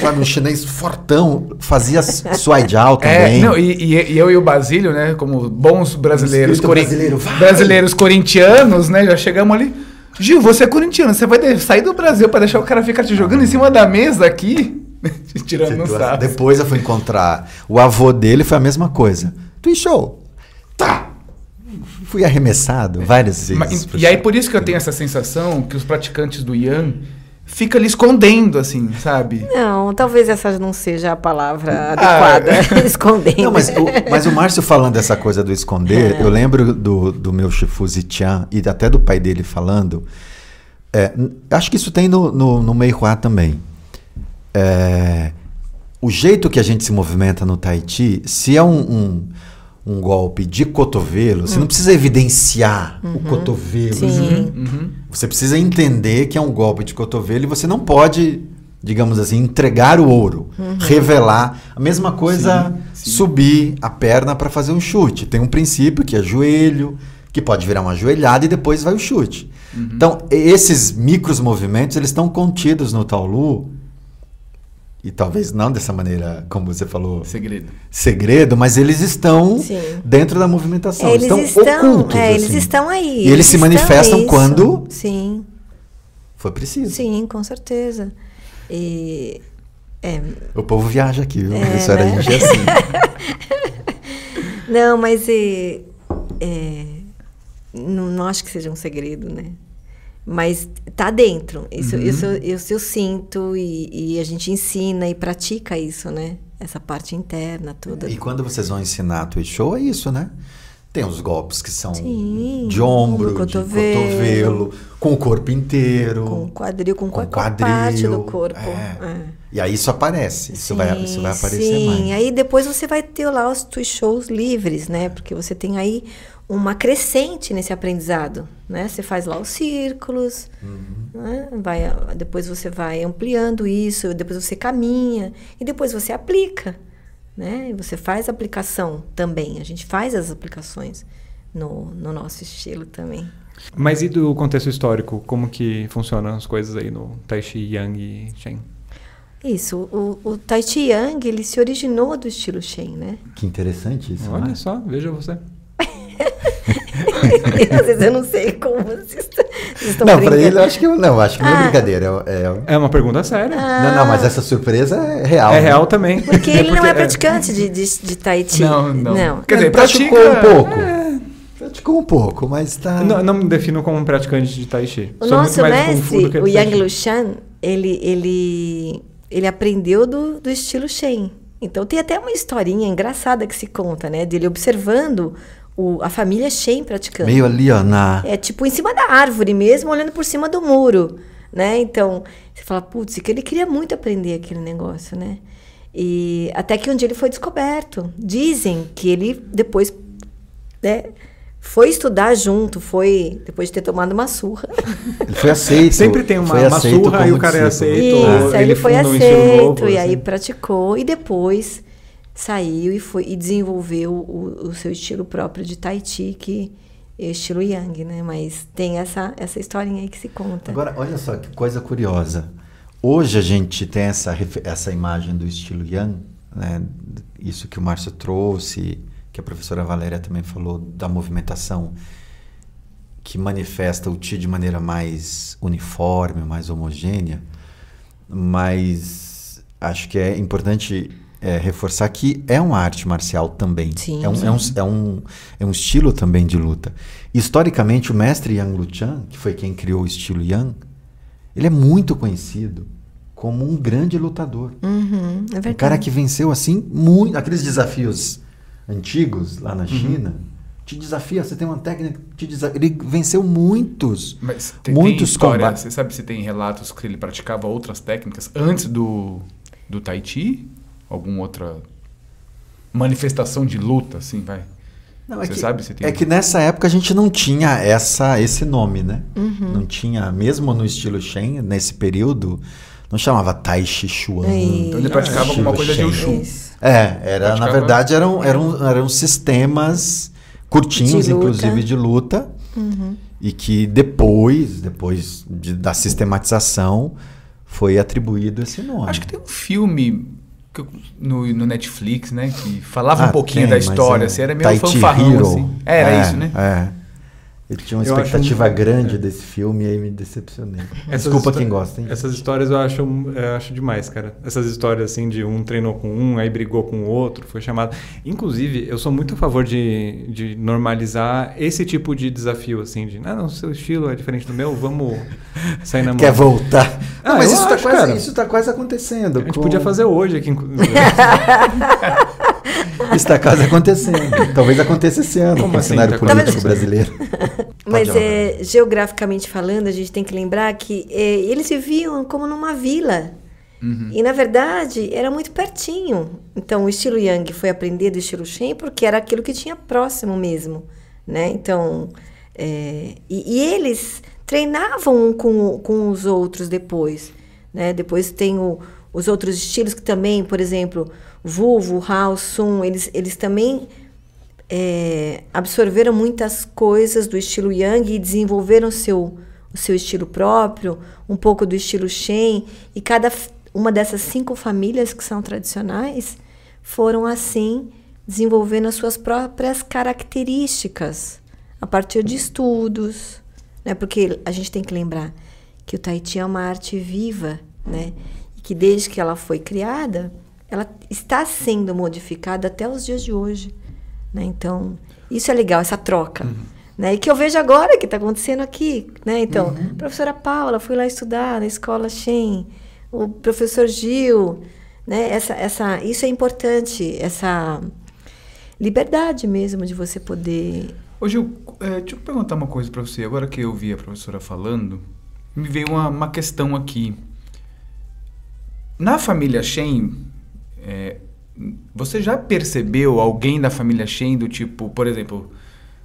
B: sabe, um chinês fortão, fazia suai jiao
C: É,
B: também.
C: não, e, e- e eu e o Basílio, né, como bons brasileiros,
B: espírito brasileiro, vai!
C: brasileiros corintianos, né, já chegamos ali. Gil, você é corintiano, você vai sair do Brasil pra deixar o cara ficar te jogando em cima da mesa aqui? Tirando no
B: Situação.
C: sarro.
B: Depois eu fui encontrar o avô dele, foi a mesma coisa. Twin show. Tá. Fui arremessado várias vezes.
C: Mas- e aí por isso que eu tenho essa sensação que os praticantes do Yan ficam ali escondendo, assim, sabe?
D: Não, talvez essa não seja a
C: Ah,
D: palavra adequada. Escondendo.
B: Não, mas o, mas o Márcio falando dessa coisa do esconder, eu lembro do, do meu Shifu Zitian e até do pai dele falando. é, acho que isso tem no, no, no Meihua também. É, o jeito que a gente se movimenta no Tahiti, se é um, um, um golpe de cotovelo, você não precisa evidenciar o cotovelo.
D: Sim.
C: Uhum.
B: Você precisa entender que é um golpe de cotovelo e você não pode, digamos assim, entregar o ouro, revelar. A mesma coisa,
C: Sim, sim.
B: subir a perna para fazer um chute. Tem um princípio que é joelho, que pode virar uma joelhada e depois vai o chute. Então, e- esses micros movimentos, eles estão contidos no Taolu, e talvez não dessa maneira, como você falou,
C: Segredo.
B: segredo, mas eles estão
D: Sim.
B: dentro da movimentação.
D: É, eles
B: estão,
D: estão,
B: ocultos.
D: é, eles
B: assim.
D: estão aí.
B: E eles se
D: estão
B: manifestam
D: nisso.
B: quando
D: Sim,
B: for preciso.
D: sim, com certeza. E é,
B: O povo viaja aqui, viu?
D: É,
B: Isso era
D: né?
B: a gente assim.
D: Não, mas é, é, não, não acho que seja um segredo, né? Mas tá dentro. Isso, isso, isso eu sinto e, e a gente ensina e pratica isso, né? Essa parte interna toda.
B: E quando vocês vão ensinar Twitch Show, é isso, né? Tem os golpes que são
D: Sim,
B: de ombro, de
D: cotovelo.
B: cotovelo, com o corpo inteiro.
D: Com o quadril, com,
B: com
D: qualquer parte do corpo.
B: é.
D: É.
B: E aí isso aparece. Isso, vai, isso vai aparecer
D: sim.
B: mais.
D: Aí depois você vai ter lá os twist shows livres, né? Porque você tem aí uma crescente nesse aprendizado, né? Você faz lá os círculos,
B: Uhum.
D: né? vai, depois você vai ampliando isso, depois você caminha e depois você aplica, né? E você faz aplicação também. A gente faz as aplicações no, no nosso estilo também.
A: Mas e do contexto histórico? Como que funcionam as coisas aí no Tai Chi, Yang e Shen?
D: Isso, o, o Tai Chi Yang, ele se originou do estilo Shen, né?
B: Que interessante isso.
A: Olha
B: né?
A: só, veja você.
D: Às vezes eu não sei como vocês, estão- vocês estão
B: Não, pra
D: brincando.
B: ele eu acho que eu não, acho que não é
D: Ah.
B: brincadeira. É, é-
A: É uma pergunta séria.
B: Não, não, mas essa surpresa é real.
A: é
B: né?
A: real também.
D: Porque ele não
A: Porque
D: é praticante de, de, de Tai Chi.
C: Não, não. Quer
B: Ele
C: dizer,
B: praticou
C: pratica-
B: um pouco. Praticou um pouco, mas tá.
A: Não, não me defino como um praticante de Tai Chi.
D: O
A: Sou
D: nosso mestre, o Yang. Lushan, ele, ele, ele aprendeu do, do estilo Shen. Então tem até uma historinha engraçada que se conta, né? Dele observando o, a família Shen praticando.
B: Meio ali, ó, na.
D: É tipo em cima da árvore mesmo, olhando por cima do muro, né? Então, você fala, putz, que ele queria muito aprender aquele negócio, né? E até que um dia ele foi descoberto. Dizem que ele depois né, foi estudar junto, foi depois de ter tomado uma surra.
B: Ele foi aceito.
A: Sempre tem uma, uma surra e o cara é aceito.
D: Isso, aí ele foi
A: um
D: aceito
A: estilo novo,
D: e
A: assim.
D: aí praticou e depois saiu e foi e desenvolveu o, o seu estilo próprio de Tai Chi, que é estilo Yang, né? Mas tem essa essa historinha aí que se conta.
B: Agora, olha só que coisa curiosa. Hoje a gente tem essa, essa imagem do estilo Yang, né? isso que o Márcio trouxe, que a professora Valéria também falou, da movimentação que manifesta o Ti de maneira mais uniforme, mais homogênea, mas acho que é importante é, reforçar que é uma arte marcial também.
D: Sim.
B: É um, é, um, é, um, é um estilo também de luta. Historicamente, o mestre Yang Luchan, que foi quem criou o estilo Yang, ele é muito conhecido como um grande lutador.
D: Uhum, é verdade.
B: Um cara que venceu assim muito aqueles desafios antigos lá na China. Te desafia, você tem uma técnica, te desafia. Ele venceu muitos,
C: Mas tem,
B: muitos
C: tem história,
B: combates.
C: você sabe se tem relatos que ele praticava outras técnicas antes do, do Tai Chi? Alguma outra manifestação de luta, assim, vai?
B: Não, é
C: Você
B: que,
C: sabe se tem-
B: É que nessa época a gente não tinha essa, esse nome, né?
D: Uhum.
B: Não tinha, mesmo no estilo Shen, nesse período, não chamava Tai Chi Chuan.
D: Isso.
C: Então ele praticava alguma coisa de
B: Shen.
C: Wushu.
B: É, era, na verdade eram, eram, eram sistemas curtinhos,
D: De
B: inclusive de luta,
D: Uhum.
B: e que depois, depois de- da sistematização, foi atribuído esse nome.
C: Acho que tem um filme que eu- no, no Netflix, né? Que falava
B: Ah,
C: um pouquinho
B: tem,
C: da história,
B: é
C: assim, era meio
B: Tai Chi
C: fanfarrão,
B: Hero.
C: assim. Era
B: É,
C: isso, né?
B: É. Eu tinha uma
A: Eu acho
B: expectativa
A: um-
B: grande
A: é.
B: desse filme e aí me decepcionei.
A: Essas
B: Desculpa
A: histó-
B: quem gosta, hein?
A: Essas histórias eu acho, eu acho demais, cara. Essas histórias assim de um treinou com um, aí brigou com o outro, foi chamado. Inclusive, eu sou muito a favor de, de normalizar esse tipo de desafio, assim, de ah, não, seu estilo é diferente do meu, vamos sair na mão.
B: Quer voltar?
A: Ah,
B: Não, mas isso, tá
A: acho,
B: quase,
A: cara.
B: isso tá quase acontecendo.
A: A gente
B: com-
A: podia fazer hoje aqui, inclusive.
B: Isso tá quase acontecendo. Talvez aconteça esse ano
A: Como
B: com o
A: assim
B: cenário
A: tá
B: político brasileiro.
D: Mas
B: Pode
D: é, geograficamente falando, a gente tem que lembrar que é, eles viviam como numa vila. E, na verdade, era muito pertinho. Então, o estilo Yang foi aprender do estilo Shen porque era aquilo que tinha próximo mesmo. Né? Então, é, e, e eles treinavam um com, com os outros depois. Né? Depois tem o- os outros estilos que também, por exemplo, Vuvu, Hao, Sun, eles, eles também é, absorveram muitas coisas do estilo Yang e desenvolveram seu, o seu estilo próprio, um pouco do estilo Shen. E cada uma dessas cinco famílias que são tradicionais foram assim desenvolvendo as suas próprias características a partir de estudos, né? Porque a gente tem que lembrar que o Tahiti é uma arte viva, né? E que desde que ela foi criada, ela está sendo modificada até os dias de hoje, né? Então, isso é legal, essa troca. Né? E que eu vejo agora que está acontecendo aqui. Né? Então, a professora Paula foi lá estudar na escola Shen, o professor Gil. Né? Essa, essa, isso é importante, essa liberdade mesmo de você poder.
C: Ô Gil, é, deixa eu perguntar uma coisa pra você. Agora que eu vi a professora falando, me veio uma, uma questão aqui. Na família Shen, é, você já percebeu alguém da família Shen do tipo, por exemplo,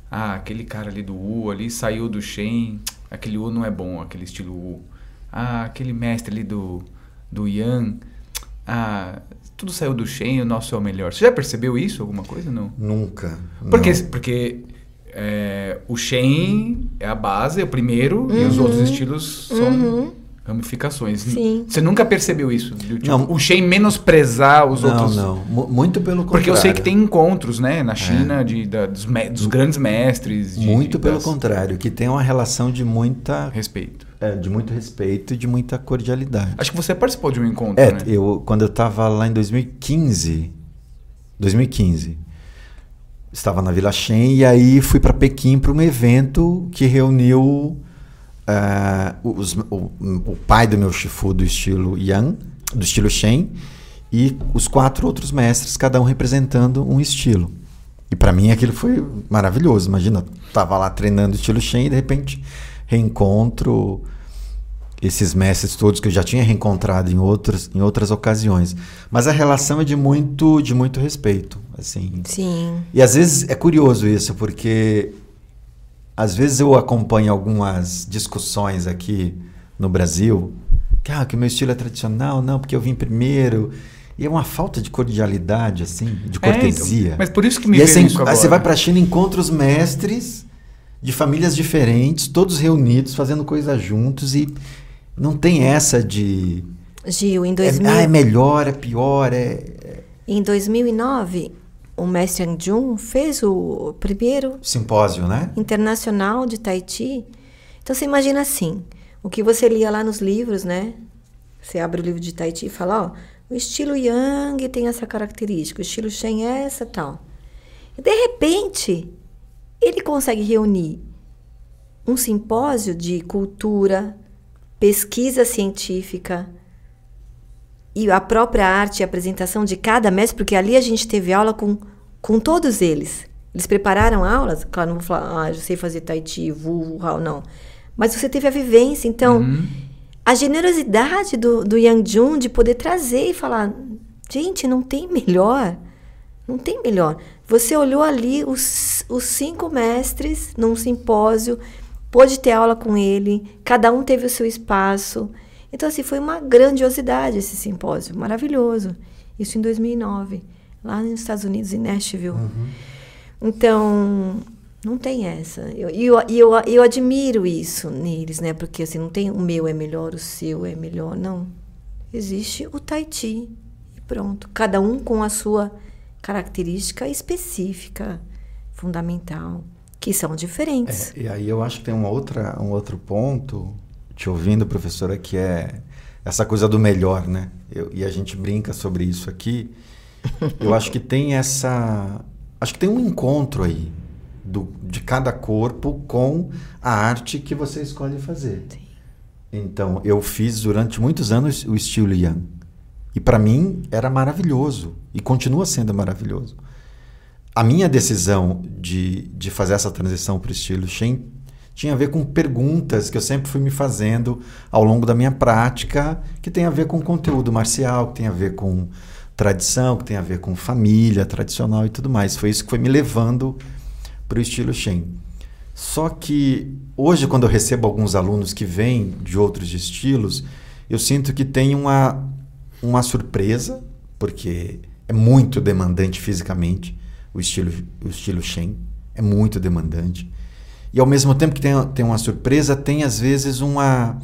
C: ah, aquele cara ali do U ali saiu do Shen, aquele U não é bom, aquele estilo U. Ah, aquele mestre ali do, do Yan, ah, tudo saiu do Shen e o nosso é o melhor. Você já percebeu isso, alguma coisa? Não.
B: Nunca.
C: Porque,
B: não.
C: porque é, o Shen é a base, é o primeiro, e os outros estilos são ramificações.
D: Sim.
C: Você nunca percebeu isso? do tipo,
B: Não.
C: O Shen menosprezar os
B: não,
C: outros.
B: não. Mu- Muito pelo contrário.
C: Porque eu sei que tem encontros, né, na China, de, da- dos, me- dos grandes mestres. de-
B: Muito
C: de-
B: pelo
C: das-
B: contrário, que tem uma relação de muita,
C: Respeito.
B: é, de muito respeito e de muita cordialidade.
C: Acho que você participou de um encontro,
B: É,
C: né?
B: eu quando eu estava lá em 2015, 2015, estava na Vila Shen e aí fui para Pequim para um evento que reuniu ah, os- o, o pai do meu Shifu do estilo Yang, do estilo Shen, e os quatro outros mestres, cada um representando um estilo. E para mim aquilo foi maravilhoso. Imagina, tava lá treinando estilo Shen e de repente reencontro esses mestres todos que eu já tinha reencontrado em outras, em outras ocasiões. Mas a relação é de muito, de muito respeito, assim.
D: Sim.
B: E às vezes é curioso isso, porque às vezes eu acompanho algumas discussões aqui no Brasil, que, ah, que o meu estilo é tradicional, não, porque eu vim primeiro. E é uma falta de cordialidade, assim, de
C: É,
B: cortesia.
C: então, mas por isso que me
B: e aí
C: veio
B: você,
C: isso
B: aí
C: agora.
B: você vai para a China e encontra os mestres de famílias diferentes, todos reunidos, fazendo coisas juntos e não tem essa de
D: Gil, em
B: é,
D: 2000,
B: ah, é melhor, é pior, é,
D: em 2009, o mestre Yang Jun fez o primeiro
B: simpósio, né?
D: internacional de Tahiti. Então você imagina assim, o que você lia lá nos livros, né? Você abre o livro de Tahiti e fala, ó, o estilo Yang tem essa característica, o estilo Shen é essa tal. E de repente, ele consegue reunir um simpósio de cultura, pesquisa científica e a própria arte e apresentação de cada mestre, porque ali a gente teve aula com, com todos eles. Eles prepararam aulas, claro, não vou falar, ah, eu sei fazer tai chi, vu, vu, hao, não. Mas você teve a vivência, então a generosidade do, do Yang Jun de poder trazer e falar, gente, não tem melhor, não tem melhor. Você olhou ali os, os cinco mestres num simpósio, pôde ter aula com ele, cada um teve o seu espaço. Então, assim, foi uma grandiosidade esse simpósio, maravilhoso. Isso em 2009, lá nos Estados Unidos, em Nashville. Então, não tem essa. E eu, eu, eu, eu admiro isso neles, né? Porque, assim, não tem o meu é melhor, o seu é melhor, não. Existe o Tahiti e pronto. Cada um com a sua característica específica, fundamental, que são diferentes.
B: É, e aí eu acho que tem uma outra, um outro ponto, te ouvindo, professora, que é essa coisa do melhor, né? Eu- e a gente brinca sobre isso aqui. Eu acho que tem essa. Acho que tem um encontro aí do, de cada corpo com a arte que você escolhe fazer. Então, eu fiz durante muitos anos o estilo Yang. E para mim era maravilhoso. E continua sendo maravilhoso. A minha decisão de, de fazer essa transição para o estilo Shen tinha a ver com perguntas que eu sempre fui me fazendo ao longo da minha prática, que tem a ver com conteúdo marcial, que tem a ver com tradição, que tem a ver com família tradicional e tudo mais. Foi isso que foi me levando para o estilo Shen. Só que hoje, quando eu recebo alguns alunos que vêm de outros estilos, eu sinto que tem uma, uma surpresa, porque é muito demandante fisicamente o estilo, o estilo Shen. É muito demandante. E ao mesmo tempo que tem, tem uma surpresa, tem às vezes uma.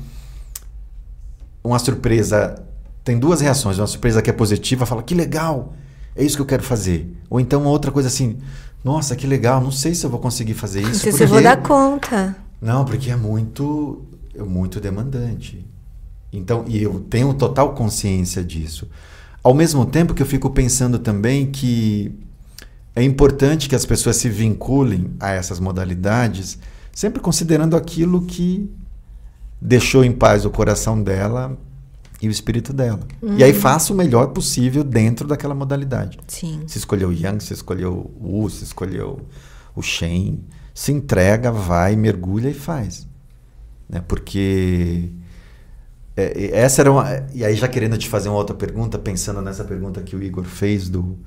B: Uma surpresa. Tem duas reações. Uma surpresa que é positiva, fala, que legal, é isso que eu quero fazer. Ou então uma outra coisa assim, nossa, que legal, não sei se eu vou conseguir fazer
D: Não
B: isso.
D: sei se eu vou dar conta.
B: Não, porque é muito, é muito demandante. Então, e eu tenho total consciência disso. Ao mesmo tempo que eu fico pensando também que é importante que as pessoas se vinculem a essas modalidades, sempre considerando aquilo que deixou em paz o coração dela e o espírito dela. E aí faça o melhor possível dentro daquela modalidade.
D: Sim.
B: Se escolheu o Yang, se escolheu o Wu, se escolheu o Shen, se entrega, vai, mergulha e faz. Né? Porque é, essa era uma. E aí, já querendo te fazer uma outra pergunta, pensando nessa pergunta que o Igor fez do,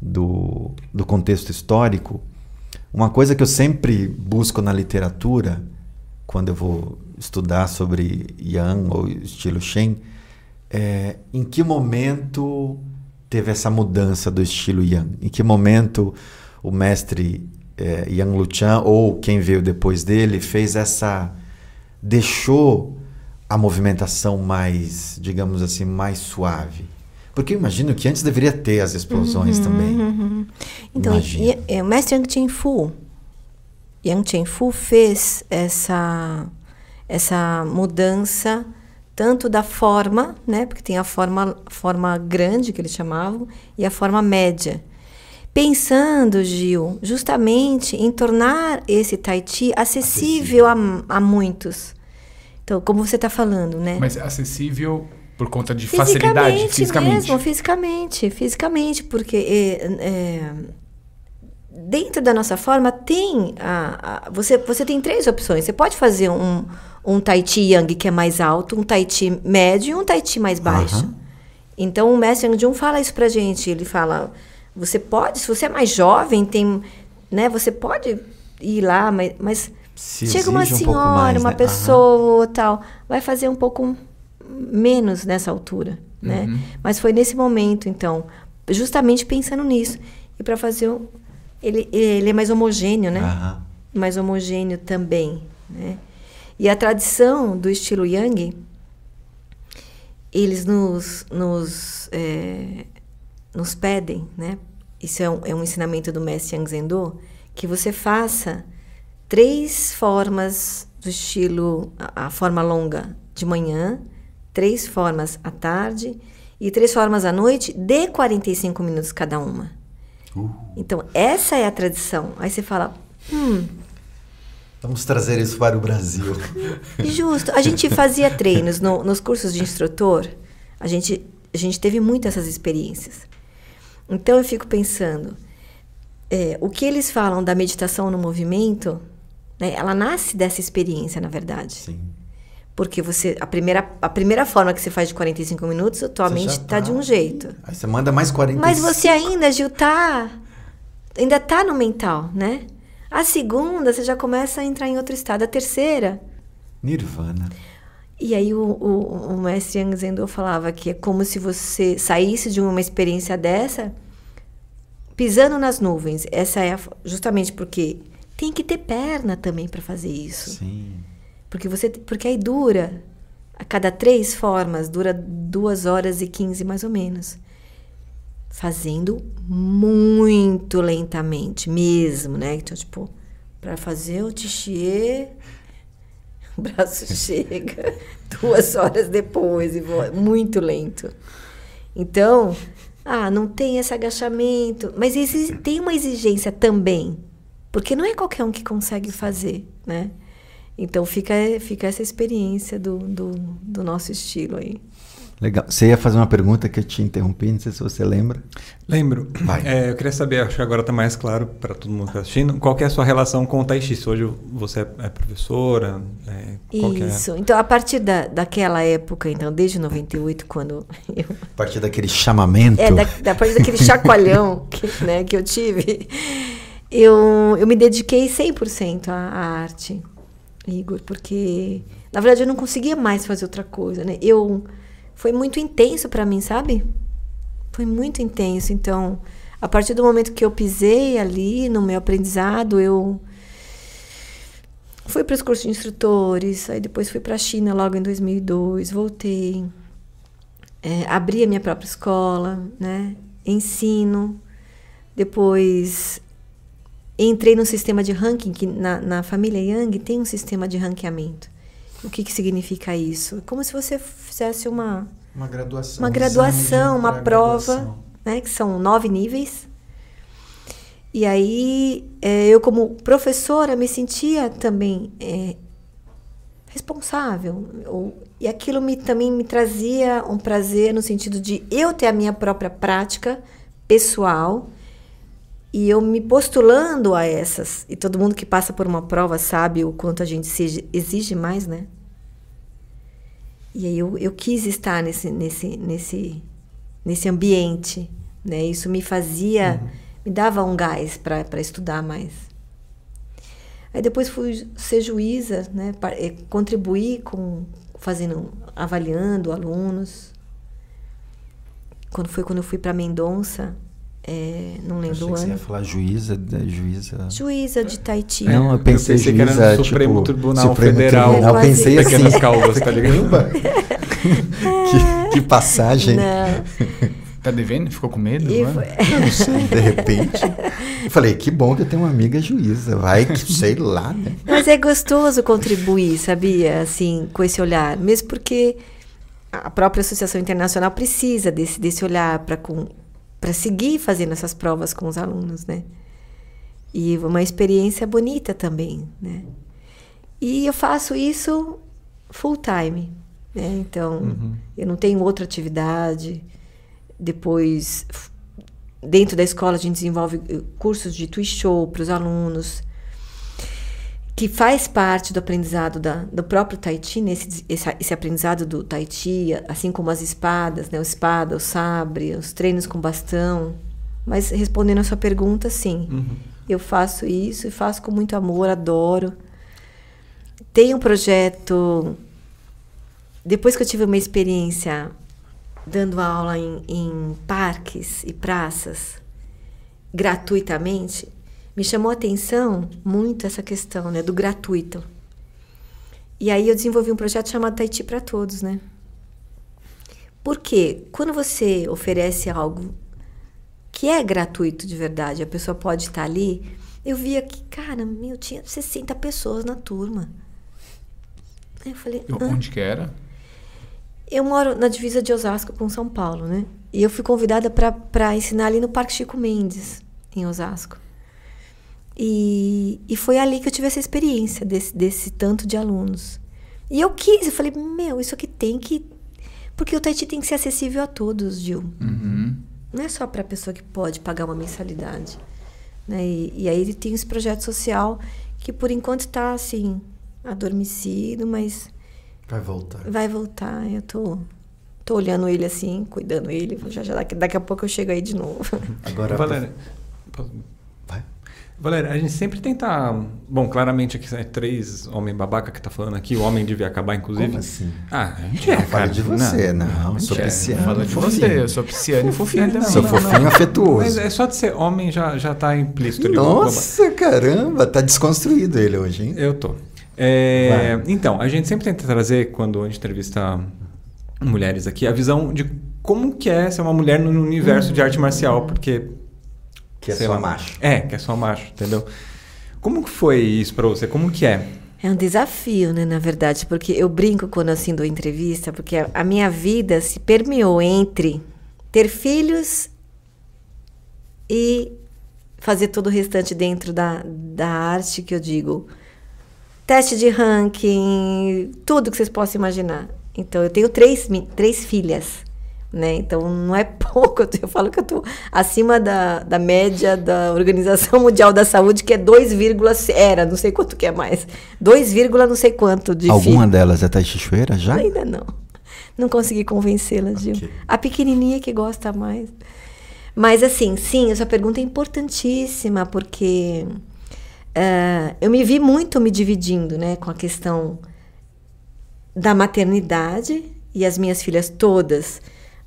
B: do, do contexto histórico, uma coisa que eu sempre busco na literatura, quando eu vou estudar sobre Yang ou estilo Shen, é em que momento teve essa mudança do estilo Yang? Em que momento o mestre é, Yang Luchan ou quem veio depois dele fez essa deixou a movimentação mais, digamos assim, mais suave? Porque eu imagino que antes deveria ter as explosões
D: Uhum,
B: também.
D: uhum. Então,
B: Imagino.
D: e- é, o mestre Yang Chen-Fu, Yang Chen-Fu fez essa, essa mudança tanto da forma, né, porque tem a forma, forma grande, que eles chamavam, e a forma média. Pensando, Gil, justamente em tornar esse Tai Chi acessível a, a muitos. Então, como você está falando, né?
C: Mas acessível por conta de facilidade, fisicamente.
D: mesmo, fisicamente, fisicamente, porque é, é, dentro da nossa forma tem a, a- você você tem três opções. Você pode fazer um um tai chi yang que é mais alto, um tai chi médio e um tai chi mais baixo.
B: Aham.
D: Então o mestre Yang Jun fala isso pra gente. Ele fala: você pode, se você é mais jovem, tem, né? Você pode ir lá, mas, mas chega uma
B: exige um
D: senhora,
B: mais,
D: uma
B: né?
D: pessoa, tal, vai fazer um pouco menos nessa altura, né?
C: Uhum.
D: Mas foi nesse momento, então, justamente pensando nisso e para fazer o, ele ele é mais homogêneo, né?
B: Aham.
D: mais homogêneo também, né? E a tradição do estilo Yang, eles nos, nos, é, nos pedem, né? Isso é um, é um ensinamento do mestre Yang Zendo, que você faça três formas do estilo, a, a forma longa de manhã, três formas à tarde e três formas à noite, de 45 minutos cada uma. Então, essa é a tradição. Aí você fala, hum,
B: Vamos trazer isso para o Brasil.
D: Justo. A gente fazia treinos no- nos cursos de instrutor. A gente, a gente teve muitas essas experiências. Então eu fico pensando, é, o que eles falam da meditação no movimento, né, ela nasce dessa experiência, na verdade.
B: Sim.
D: Porque você, a primeira, a primeira forma que você faz de 45 minutos, a tua
B: Você
D: mente está
B: tá-
D: de um jeito.
B: Aí você manda mais 40
D: Mas você ainda, Gil, tá. Ainda tá no mental, né? A segunda, você já começa a entrar em outro estado. A terceira,
B: Nirvana.
D: E aí o, o, o mestre Yang Zendo falava que é como se você saísse de uma experiência dessa pisando nas nuvens. Essa é a, justamente porque tem que ter perna também para fazer isso.
B: Sim.
D: Porque você porque aí dura a cada três formas dura duas horas e quinze mais ou menos. Fazendo muito lentamente mesmo, né? Então, tipo, para fazer o tichê, o braço chega duas horas depois e voa muito lento. Então, ah, não tem esse agachamento, mas tem uma exigência também, porque não é qualquer um que consegue fazer, né? Então fica, fica essa experiência do, do, do nosso estilo aí.
B: Legal. Você ia fazer uma pergunta que eu te interrompi, não sei se você lembra.
A: Lembro.
B: Vai.
A: É, eu queria saber, acho que agora está mais claro para todo mundo que está assistindo, qual que é a sua relação com o Tai Chi? Se Hoje você é é professora? É, é?
D: Isso. Então, a partir da, daquela época, então, desde 98, quando eu
B: A partir daquele chamamento.
D: É, da, da partir daquele chacoalhão que, né, que eu tive, eu, eu me dediquei 100% à, à arte, Igor, porque, na verdade, eu não conseguia mais fazer outra coisa, né? Eu, foi muito intenso para mim, sabe? Foi muito intenso. Então, a partir do momento que eu pisei ali no meu aprendizado, eu fui para os cursos de instrutores, aí depois fui para a China logo em 2002, voltei é, abri a minha própria escola, né? Ensino. Depois entrei no sistema de ranking, que na, na família Yang tem um sistema de ranqueamento. O que, que significa isso? É como se você fizesse uma,
B: Uma graduação.
D: uma
B: um
D: graduação, uma prova, né? Que são nove níveis. E aí, é, eu como professora me sentia também é, responsável. ou- e aquilo me, também me trazia um prazer no sentido de eu ter a minha própria prática pessoal e eu me postulando a essas. E todo mundo que passa por uma prova sabe o quanto a gente se exige mais, né? E aí eu, eu quis estar nesse, nesse, nesse, nesse ambiente, né? Isso me fazia, me dava um gás para estudar mais. Aí depois fui ser juíza, né? eh, Contribuir com fazendo, avaliando alunos. quando foi quando eu fui para Mendonça, é, não lembro
B: Achei
D: o
B: que você ia
D: ano.
B: falar juíza, da- juíza.
D: Juíza de Tahiti.
B: Não, eu pensei,
A: pensei que era no
B: juíza,
A: Supremo
B: tipo,
A: Tribunal
B: Supremo
A: Federal.
B: Tribunal,
D: Quase
B: pensei assim.
A: Pequenas calvas, tá ligado?
B: Que, que passagem.
D: Não.
C: Tá devendo? Ficou com medo?
D: E
C: não é?
D: foi-
B: Eu não sei, de repente. Eu falei, que bom que eu tenho uma amiga juíza. Vai que, sei lá, né?
D: Mas é gostoso contribuir, sabia? Assim, com esse olhar. Mesmo porque a própria Associação Internacional precisa desse, desse olhar para seguir fazendo essas provas com os alunos, né? E uma experiência bonita também, né? E eu faço isso full time, né? Então, eu não tenho outra atividade. Depois, dentro da escola, a gente desenvolve eh, cursos de twist show para os alunos que faz parte do aprendizado da, do próprio Tahiti, né? esse, esse, aprendizado do Tahiti, assim como as espadas, né? o espada, o sabre, os treinos com bastão. Mas respondendo a sua pergunta, sim. Eu faço isso e faço com muito amor, adoro. Tem um projeto. Depois que eu tive uma experiência dando aula em, em parques e praças gratuitamente, me chamou a atenção muito essa questão né, do gratuito. E aí eu desenvolvi um projeto chamado Tahiti para Todos, né? Porque quando você oferece algo que é gratuito de verdade, a pessoa pode estar ali, eu via que, cara, meu, tinha 60 pessoas na turma. Aí eu falei, "Hã?"
C: Onde que era?
D: Eu moro na divisa de Osasco com São Paulo, né? E eu fui convidada para ensinar ali no Parque Chico Mendes, em Osasco. E, e foi ali que eu tive essa experiência desse, desse tanto de alunos. E eu quis, eu falei, meu, isso aqui tem que. Porque o Tahiti tem que ser acessível a todos, Gil.
C: Uhum.
D: Não é só para a pessoa que pode pagar uma mensalidade. Né? E, e aí ele tem esse projeto social que, por enquanto, está assim, adormecido, mas
B: Vai voltar.
D: vai voltar. Eu tô, tô olhando ele assim, cuidando ele. Já, já, daqui, daqui a pouco eu chego aí de novo.
B: Agora,
A: Valéria. Valéria, a gente sempre tenta. Bom, claramente aqui é três homem babaca que tá falando aqui, o homem devia acabar, inclusive.
B: Como assim?
A: Ah, a gente é,
B: Não,
A: cara.
B: de você, não,
A: a gente
B: sou
A: é.
B: pisciano.
C: Fala de
B: fofinho.
C: você, eu sou pisciano e fofinho
A: Não,
C: também.
B: Sou
A: não,
B: fofinho
A: não.
B: afetuoso.
A: Mas é só de ser homem já, já tá implícito
B: Nossa, caramba, tá desconstruído ele hoje, hein?
A: Eu tô. É, então, a gente sempre tenta trazer, quando a gente entrevista mulheres aqui, a visão de como que é ser uma mulher no universo de arte marcial, porque...
B: Que é
A: sei
B: só
A: lá,
B: macho.
A: É, que é só macho, entendeu? Como que foi isso pra você? Como que é?
D: É um desafio, né, na verdade, porque eu brinco quando assim dou entrevista, porque a, a minha vida se permeou entre ter filhos e fazer todo o restante dentro da, da arte que eu digo. Teste de ranking, tudo que vocês possam imaginar. Então, eu tenho três, três filhas, né? Então, não é pouco. Eu falo que eu estou acima da, da média da Organização Mundial da Saúde, que é 2, era, não sei quanto que é mais. 2, não sei quanto de
B: Alguma
D: filho.
B: delas é Taixichoeira já?
D: Ainda não. Não consegui convencê-la, Gil.
B: Ok.
D: A pequenininha que gosta mais. Mas assim, sim, essa pergunta é importantíssima, porque eh, eu me vi muito me dividindo né, com a questão da maternidade, e as minhas filhas todas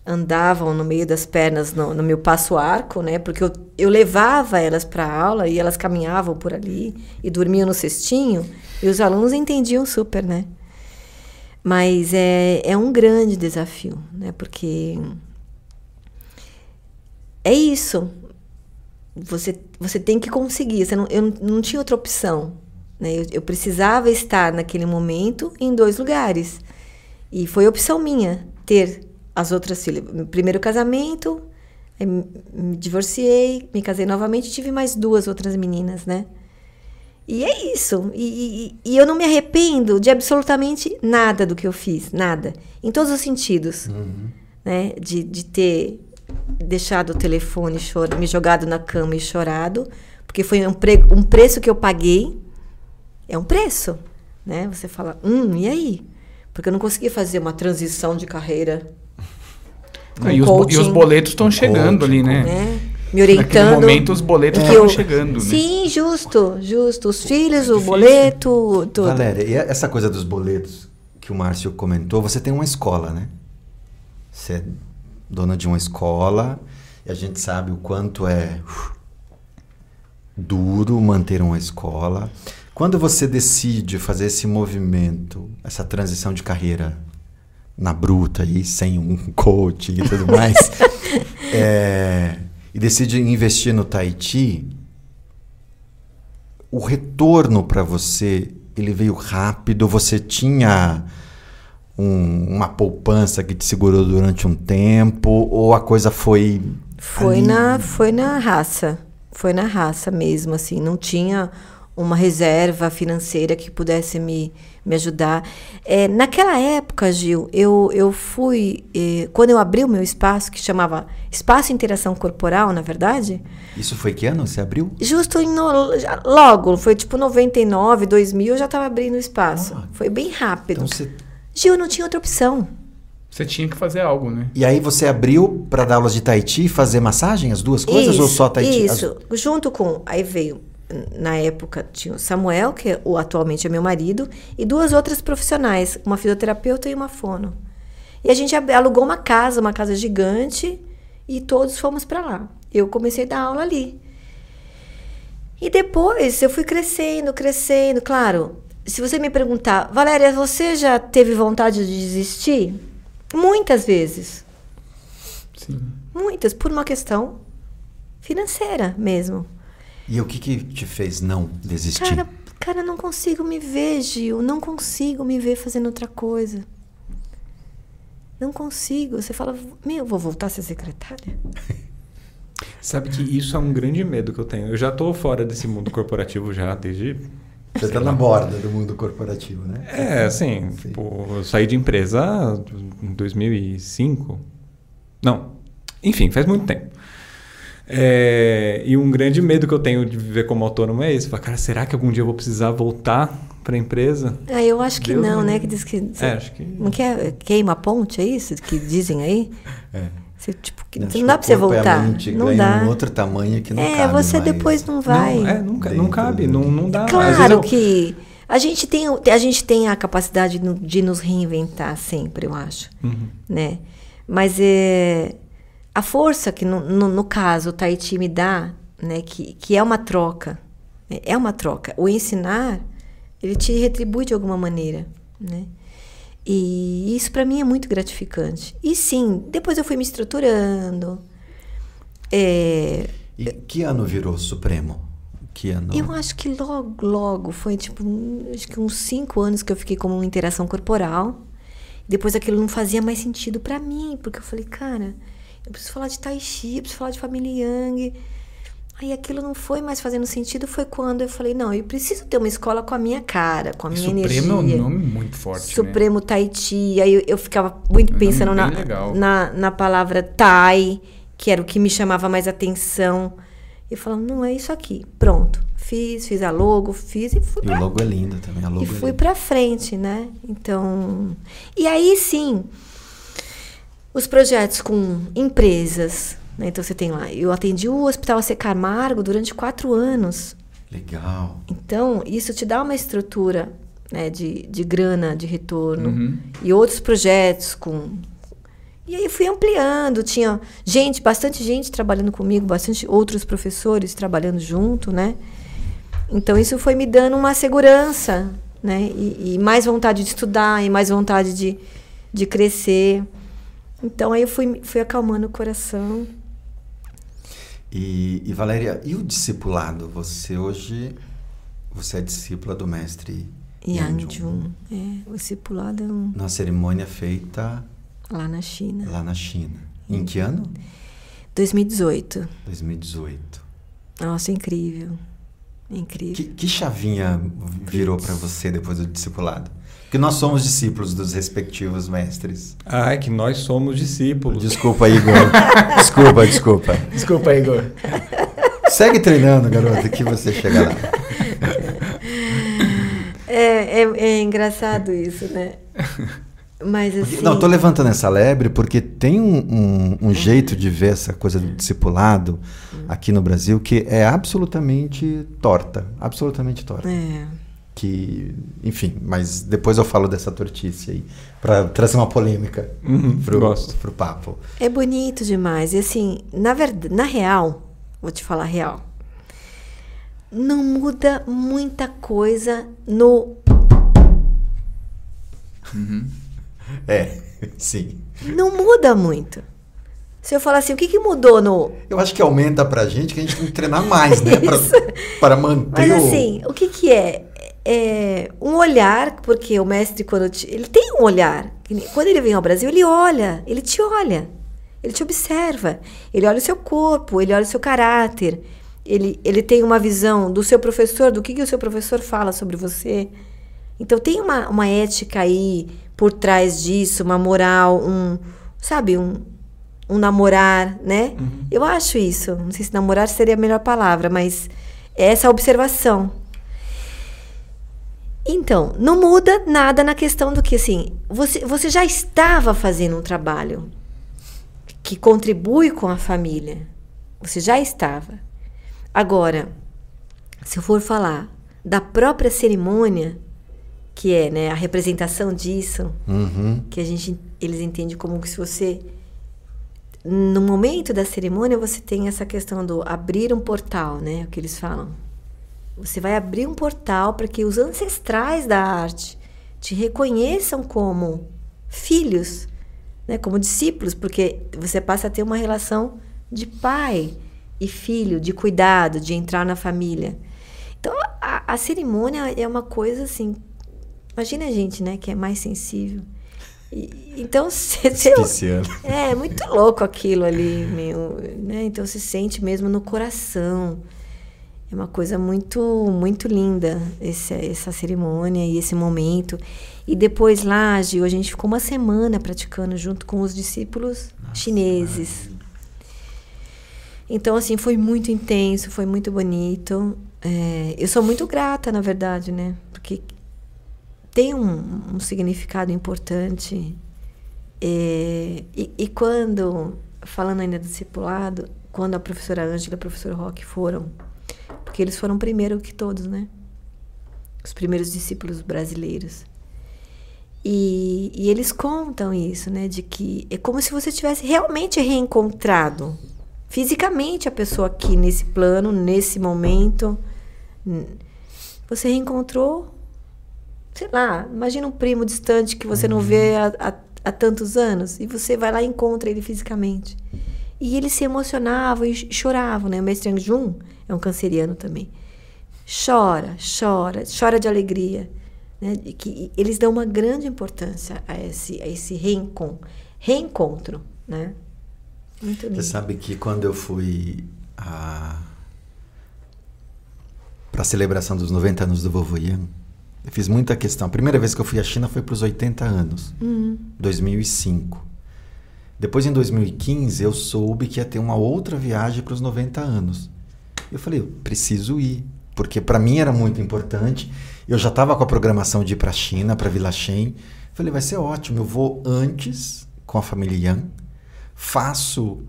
D: andavam no meio das pernas no, no meu passo arco, né? Porque eu, eu levava elas para aula e elas caminhavam por ali e dormiam no cestinho, e os alunos entendiam super, né? Mas é, é um grande desafio, né? Porque é isso. Você, você tem que conseguir. Você não, eu não- tinha outra opção. Né? Eu, eu precisava estar naquele momento em dois lugares. E foi opção minha ter as outras filhas. Primeiro casamento, me divorciei, me casei novamente, tive mais duas outras meninas, né? E é isso. E, e- e eu não me arrependo de absolutamente nada do que eu fiz, nada. Em todos os sentidos. Né? De, de ter deixado o telefone, chor me jogado na cama e chorado, porque foi um, pre um preço que eu paguei. É um preço. Né? Você fala, hum, e aí? Porque eu não consegui fazer uma transição de carreira. Com
C: e, os, bo- e os
D: coaching,
C: boletos estão chegando
B: coaching,
C: ali, né?
D: né? Me
C: Naquele
D: orientando.
C: momento os boletos estavam
D: eu-
C: chegando, né?
D: Sim, justo, justo. Os filhos, o
C: difícil.
D: boleto, tudo.
B: Valéria, e essa coisa dos boletos que o Márcio comentou, você tem uma escola, né? Você dona de uma escola, e a gente sabe o quanto é uh, duro manter uma escola. Quando você decide fazer esse movimento, essa transição de carreira na bruta aí, sem um coach e tudo mais, é, e decide investir no Tahiti, o retorno para você ele veio rápido? Você tinha um, uma poupança que te segurou durante um tempo? Ou a coisa foi.
D: Foi
B: ali?
D: na, foi na raça. Foi na raça mesmo, assim. Não tinha uma reserva financeira que pudesse me, me ajudar. É, naquela época, Gil, eu, eu fui. Eh, quando eu abri o meu espaço, que chamava Espaço Interação Corporal, na verdade,
B: Isso foi que ano? Você abriu?
D: justo em no- já- logo, foi tipo 99, 2000, eu já estava abrindo o espaço.
B: Ah.
D: foi bem rápido.
B: Então você...
D: Gil, não tinha outra opção.
C: Você tinha que fazer algo, né?
B: E aí você abriu para dar aulas de Tahiti e fazer massagem, as duas coisas? ou só Tahiti? As-
D: Isso, junto com. Aí veio, na época, tinha o Samuel, que é o, atualmente é meu marido, e duas outras profissionais, uma fisioterapeuta e uma fono. E a gente alugou uma casa, uma casa gigante, e todos fomos para lá. Eu comecei a dar aula ali. E depois eu fui crescendo, crescendo. Claro, se você me perguntar, Valéria, você já teve vontade de desistir? Muitas vezes.
C: Sim.
D: Muitas, por uma questão financeira mesmo.
B: E o que, que te fez não desistir?
D: Cara, cara, não consigo me ver, Gil. Não consigo me ver fazendo outra coisa. Não consigo. Você fala, meu, vou voltar a ser secretária?
A: Sabe que isso é um grande medo que eu tenho. Eu já tô fora desse mundo corporativo já desde.
B: Você está na borda do mundo corporativo, né?
A: É, assim,
B: Sim.
A: tipo, eu saí de empresa em 2005. Não, enfim, faz muito tempo. É, e um grande medo que eu tenho de viver como autônomo é esse. Falar, cara, será que algum dia eu vou precisar voltar para a empresa?
D: Ah, eu acho que
A: Deus
D: não, né? Que diz que.
A: É, acho que.
D: Não quer queima a ponte, é isso que dizem aí?
B: É.
D: Você, tipo, que,
B: Acho
D: não dá
B: o
D: você
B: a
D: voltar.
B: mente
D: Não dá.
B: um outro tamanho que não
D: é,
B: cabe
D: você
B: mais.
D: depois não vai.
A: Não, é, nunca, não cabe, não, não dá. Às vezes
D: Claro
A: eu-
D: que a gente tem, a gente tem a capacidade de nos reinventar sempre, eu acho,
A: Uhum.
D: né? Mas é a força que no, no, no caso o Tahiti me dá, né? Que, que é uma troca, né, é uma troca. O ensinar ele te retribui de alguma maneira, né? E isso para mim é muito gratificante. E sim, depois eu fui me estruturando. É,
B: E que ano virou Supremo? Que ano?
D: eu acho que logo, logo, foi tipo, acho que uns cinco anos que eu fiquei como uma interação corporal. Depois aquilo não fazia mais sentido pra mim, porque eu falei, cara, eu preciso falar de Tai Chi, eu preciso falar de família Yang. Aí aquilo não foi mais fazendo sentido, foi quando eu falei, não, eu preciso ter uma escola com a minha cara, com a minha
C: Supremo
D: energia.
C: é um nome muito forte, né?
D: Supremo Tai Chi. Aí eu, eu ficava muito
C: É um
D: pensando na, na, na palavra Tai, que era o que me chamava mais atenção. E falando, não, é isso aqui. Pronto. Fiz, fiz a logo, fiz e fui
B: E
D: pra,
B: o logo é lindo também. A logo
D: e
B: é
D: fui
B: linda.
D: pra frente, né? Então. E aí sim, os projetos com empresas. Né? Então você tem lá. Eu atendi o Hospital AC Camargo durante quatro anos.
B: Legal.
D: Então, isso te dá uma estrutura né, de, de grana, de retorno.
C: Uhum.
D: E outros projetos com. E aí fui ampliando, tinha gente, bastante gente trabalhando comigo, bastante outros professores trabalhando junto, né? Então isso foi me dando uma segurança, né? E, e mais vontade de estudar, e mais vontade de, de crescer. Então aí eu fui, fui acalmando o coração.
B: E, e, Valéria, e o discipulado? Você hoje você é discípula do mestre
D: Yang Jun, é, o discipulado é um-
B: na cerimônia feita
D: lá na China.
B: lá na China. Em que ano?
D: 2018.
B: 2018.
D: Nossa, incrível. Incrível.
B: Que, que chavinha virou para você depois do discipulado? Porque nós somos discípulos dos respectivos mestres.
A: Ah, é que nós somos discípulos.
B: Desculpa, Igor. desculpa, desculpa.
C: Desculpa, Igor.
B: Segue treinando, garota, que você chega lá.
D: É, é, é engraçado isso, né? Mas assim.
B: Não, tô levantando essa lebre porque tem um, um- um jeito de ver essa coisa do discipulado aqui no Brasil que é absolutamente torta. Absolutamente torta.
D: É,
B: que, enfim, mas depois eu falo dessa tortice aí, para trazer uma polêmica
A: Uhum,
B: pro,
A: gosto.
B: pro papo.
D: É bonito demais. E assim, na verdade, na real, vou te falar a real. Não muda muita coisa no
B: É, sim.
D: não muda muito. Se eu falar assim, o que, que mudou no
B: Eu acho que aumenta pra gente que a gente tem que treinar mais, né? Pra, para manter
D: Mas
B: o...
D: assim, o que que é? É um olhar, porque o mestre, quando te- ele tem um olhar. Quando ele vem ao Brasil, ele olha, ele te olha, ele te observa, ele olha o seu corpo, ele olha o seu caráter, ele, ele tem uma visão do seu professor, do que, que o seu professor fala sobre você. Então tem uma, uma ética aí por trás disso, uma moral, um, sabe, um, um namorar, né? Eu acho isso. Não sei se namorar seria a melhor palavra, mas é essa observação. Então, não muda nada na questão do que, assim, você, você já estava fazendo um trabalho que contribui com a família. Você já estava. Agora, se eu for falar da própria cerimônia, que é né, a representação disso,
B: Uhum.
D: que a gente eles entendem como que se você no momento da cerimônia você tem essa questão do abrir um portal, né? O que eles falam. Você vai abrir um portal para que os ancestrais da arte te reconheçam como filhos, né? Como discípulos, porque você passa a ter uma relação de pai e filho, de cuidado, de entrar na família. Então a, a cerimônia é uma coisa assim Imagina a gente, né, que é mais sensível. E- então, eu-
B: Especiando.
D: é muito louco aquilo ali, meu, né? Então se sente mesmo no coração. É uma coisa muito, muito linda esse, essa cerimônia e esse momento. E depois lá, Gil, a gente ficou uma semana praticando junto com os discípulos chineses. Então, assim, foi muito intenso, foi muito bonito. É, eu sou muito grata, na verdade, né? Porque tem um, um significado importante. É, e, e quando, falando ainda do discipulado, quando a professora Ângela e o professor Roque foram, porque eles foram primeiro que todos, né? Os primeiros discípulos brasileiros. E, e eles contam isso, né? De que é como se você tivesse realmente reencontrado fisicamente a pessoa aqui nesse plano, nesse momento. Você reencontrou, sei lá, imagina um primo distante que você não vê há, há, há tantos anos e você vai lá e encontra ele fisicamente. E eles se emocionavam e ch- choravam, né? O mestre Yang Jun é um canceriano também. Chora, chora, chora de alegria. Né? E que eles dão uma grande importância a esse, a esse reencontro, reencontro, né? Muito lindo.
B: Você sabe que quando eu fui a... para a celebração dos 90 anos do vovô Yan, eu fiz muita questão. A primeira vez que eu fui à China foi para os 80 anos,
D: Uhum.
B: 2005. Depois, em 2015, eu soube que ia ter uma outra viagem para os 90 anos. Eu falei, eu preciso ir, porque para mim era muito importante. Eu já estava com a programação de ir para a China, para Vila Shen. Falei, vai ser ótimo. Eu vou antes com a família Yang, faço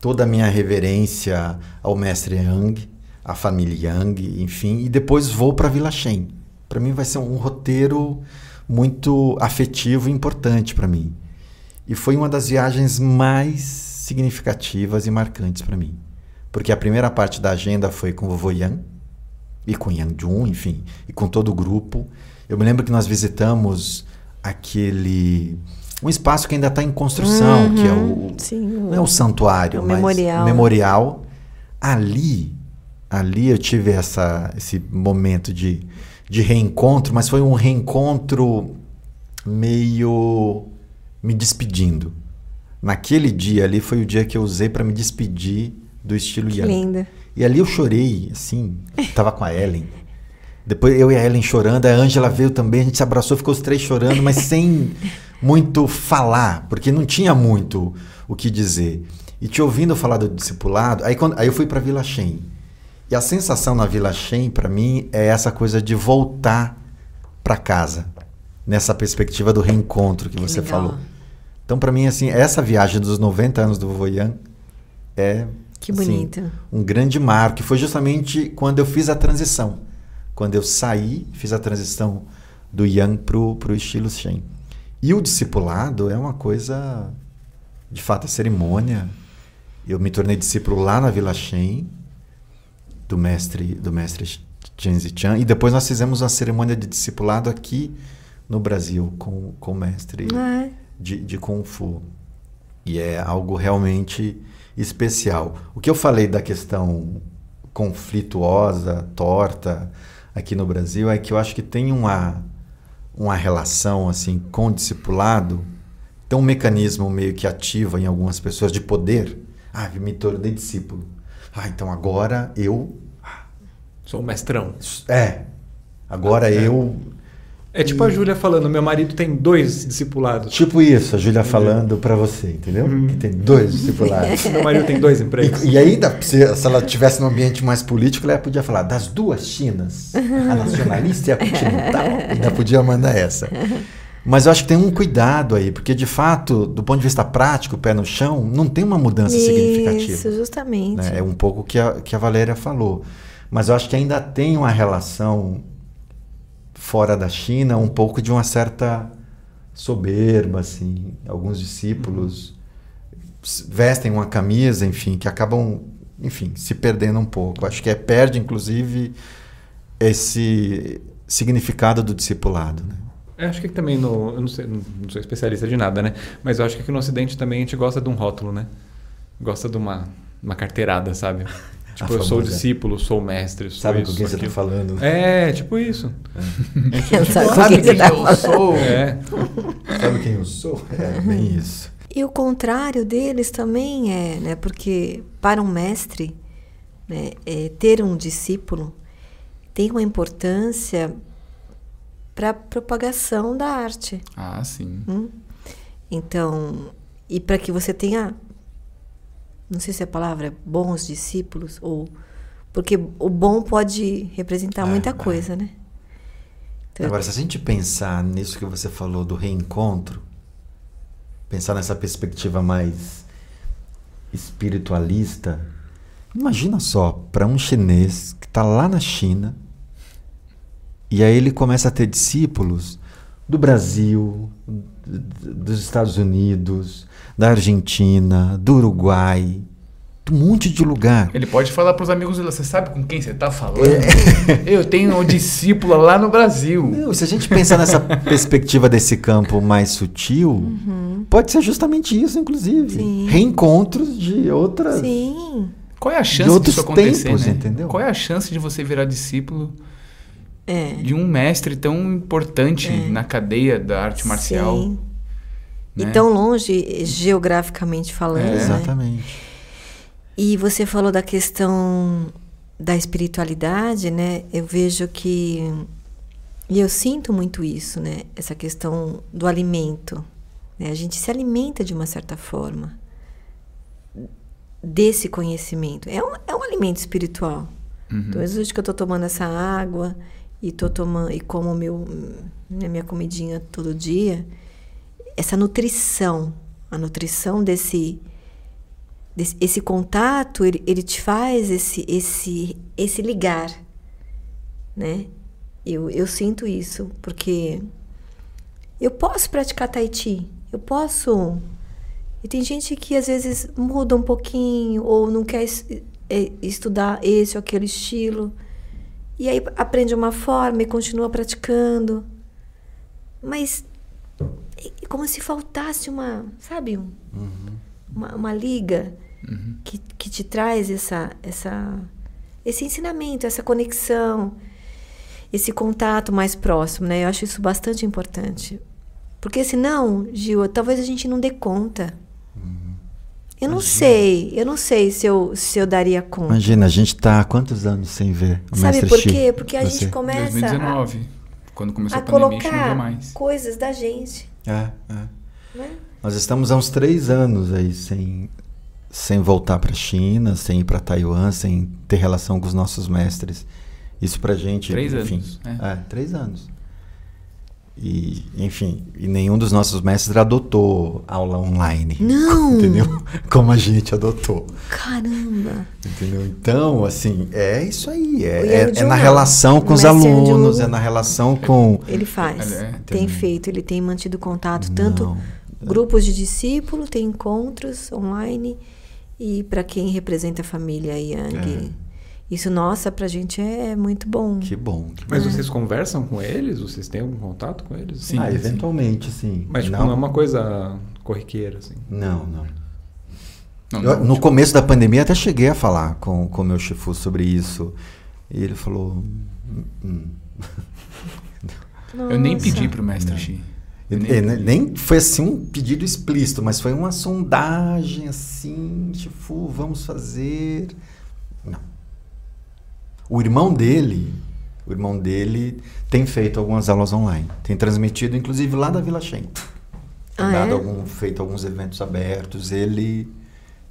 B: toda a minha reverência ao mestre Yang, à família Yang, enfim, e depois vou para Vila Shen. Para mim vai ser um roteiro muito afetivo e importante para mim. E foi uma das viagens mais significativas e marcantes para mim. Porque a primeira parte da agenda foi com o vovô Yang e com Yang Jun, enfim, e com todo o grupo. Eu me lembro que nós visitamos aquele um espaço que ainda está em construção, que é o
D: Sim,
B: não é o santuário,
D: o
B: mas
D: memorial.
B: memorial. Ali, ali eu tive essa, esse momento de, de reencontro, mas foi um reencontro meio me despedindo. Naquele dia ali foi o dia que eu usei para me despedir do estilo
D: Que linda.
B: E ali eu chorei, assim, tava com a Ellen. Depois eu e a Ellen chorando, a Ângela veio também, a gente se abraçou, ficou os três chorando, mas sem muito falar, porque não tinha muito o que dizer. E te ouvindo falar do discipulado, aí, quando, aí eu fui para Vila Shen. E a sensação na Vila Shen, para mim, é essa coisa de voltar para casa, nessa perspectiva do reencontro que você
D: legal.
B: falou. Então, para mim, assim, essa viagem dos 90 anos do Vovô Yang é
D: Que
B: assim,
D: bonito.
B: um grande marco. que Foi justamente quando eu fiz a transição. quando eu saí, fiz a transição do Yang pro, pro estilo Shen. E o discipulado é uma coisa, de fato, a cerimônia. Eu me tornei discípulo lá na Vila Shen, do mestre, do mestre Chen Zichan, e depois nós fizemos uma cerimônia de discipulado aqui no Brasil com, com o mestre
D: Ah, é?
B: de, de Kung Fu. E é algo realmente especial. O que eu falei da questão conflituosa, torta aqui no Brasil é que eu acho que tem uma, uma relação assim com o discipulado, tem um mecanismo meio que ativa em algumas pessoas de poder. Ah, me tornei discípulo. Ah, então agora eu.
A: Sou o mestrão.
B: É. Agora eu.
A: É tipo a Júlia falando, meu marido tem dois discipulados.
B: Tipo isso, a Júlia falando pra você, entendeu? Que tem dois discipulados.
A: Meu marido tem dois empregos.
B: E, e aí, dá- se, se ela tivesse num ambiente mais político, ela podia falar das duas Chinas, a nacionalista e a continental. Ainda podia mandar essa. Mas eu acho que tem um cuidado aí, porque de fato, do ponto de vista prático, pé no chão, não tem uma mudança significativa.
D: Isso, justamente.
B: né? É um pouco o que a, que a Valéria falou. Mas eu acho que ainda tem uma relação fora da China, um pouco de uma certa soberba, assim. Alguns discípulos vestem uma camisa, enfim, que acabam, enfim, se perdendo um pouco. Acho que é, perde, inclusive, esse significado do discipulado, né?
A: Eu acho que também no. Eu não, sei, não sou especialista de nada, né? Mas eu acho que aqui no Ocidente também a gente gosta de um rótulo, né? Gosta de uma, uma carteirada, sabe? Tipo, eu sou discípulo, sou mestre, sou
B: Sabe
A: isso,
B: com quem você está falando?
A: É, tipo isso.
D: Sabe com
C: Sabe
D: quem você
C: quem
D: tá
C: eu
D: falando?
C: sou?
A: É.
B: Sabe quem eu sou? É bem isso.
D: E o contrário deles também é, né? Porque para um mestre, né, é, ter um discípulo tem uma importância para a propagação da arte.
C: Ah, sim.
D: hum? Então, e para que você tenha, não sei se a palavra é bons discípulos ou porque o bom pode representar
B: É,
D: muita
B: é.
D: coisa, né? Então,
B: Agora, se a gente pensar nisso que você falou do reencontro, pensar nessa perspectiva mais espiritualista, imagina só, para um chinês que está lá na China, e aí ele começa a ter discípulos do Brasil, dos Estados Unidos, da Argentina, do Uruguai, de um monte de lugar.
C: Ele pode falar pros amigos dele, você sabe com quem você tá falando?
B: É.
C: Eu tenho um discípulo lá no Brasil.
B: Não, se a gente pensar nessa perspectiva desse campo mais sutil, pode ser justamente isso, inclusive.
D: Sim.
B: Reencontros de outras.
D: sim,
C: Qual é a
B: De
C: chance
B: outros
C: disso acontecer,
B: tempos,
C: né?
B: entendeu?
C: Qual é a chance de você virar discípulo
D: é.
C: de um mestre tão importante na cadeia da arte marcial?
D: Sim.
C: Né?
D: E tão longe geograficamente falando,
C: É.
D: né?
B: Exatamente.
D: E você falou da questão da espiritualidade, né? Eu vejo que e eu sinto muito isso, né? Essa questão do alimento. Né? A gente se alimenta de uma certa forma desse conhecimento. É um, é um alimento espiritual.
C: Uhum.
D: Então, hoje que eu tô tomando essa água e tô tomando e como meu né, minha comidinha todo dia, essa nutrição, a nutrição desse, desse esse contato, ele, ele te faz esse esse esse ligar, né? Eu, eu sinto isso, porque eu posso praticar tai chi, eu posso. E tem gente que às vezes muda um pouquinho ou não quer eh, estudar esse ou aquele estilo. E aí aprende uma forma e continua praticando. Mas é é como se faltasse uma, sabe, um- uma, uma liga que, que te traz essa, essa, esse ensinamento, essa conexão, esse contato mais próximo, né? Eu acho isso bastante importante. Porque senão, Gil, talvez a gente não dê conta. Eu não sei, eu não sei se eu, se eu daria conta.
B: Imagina, a gente está há quantos anos sem ver o
D: Sabe
B: Mestre
D: por quê? Porque a
B: Você?
D: gente começa a,
C: 2019, quando começou
D: a
C: a, pandemia, a
D: colocar
C: mais.
D: coisas da gente.
B: É, é.
D: Né?
B: Nós estamos há uns três anos aí sem, sem voltar para a China, sem ir para Taiwan, sem ter relação com os nossos mestres. Isso pra gente,
C: Três
B: enfim.
C: anos,
B: É. três anos. E, enfim, e nenhum dos nossos mestres adotou aula online.
D: Não!
B: Entendeu? Como a gente adotou.
D: Caramba!
B: Entendeu? Então, assim, é isso aí. É,
D: O
B: é- é na relação
D: o
B: com os
D: mestre Yang
B: alunos, é na relação com.
D: Ele faz.
C: É,
D: tem feito, ele tem mantido contato, tanto
B: Não.
D: grupos de discípulos, tem encontros online e para quem representa a família Yang. Isso, nossa, pra gente é muito bom.
B: Que bom. que
A: Mas
B: bom.
A: vocês conversam com eles? Vocês têm algum contato com eles?
C: Sim.
B: ah, eventualmente, sim.
A: Mas tipo,
B: não,
A: não é uma coisa corriqueira, assim.
B: Não, não.
C: Não,
B: Eu-
C: não,
B: no
C: tipo,
B: começo da pandemia até cheguei a falar com o meu Shifu sobre isso. E ele falou. "Hum, hum."
C: Eu nem pedi pro mestre Xi. Eu
B: É, né,
C: pedi.
B: nem foi assim um pedido explícito, mas foi uma sondagem assim, Shifu, vamos fazer. Não. O irmão dele, o irmão dele tem feito algumas aulas online. Tem transmitido, inclusive, lá da Vila Shen. Tem
D: Ah,
B: dado
D: é?
B: algum, feito alguns eventos abertos. Ele,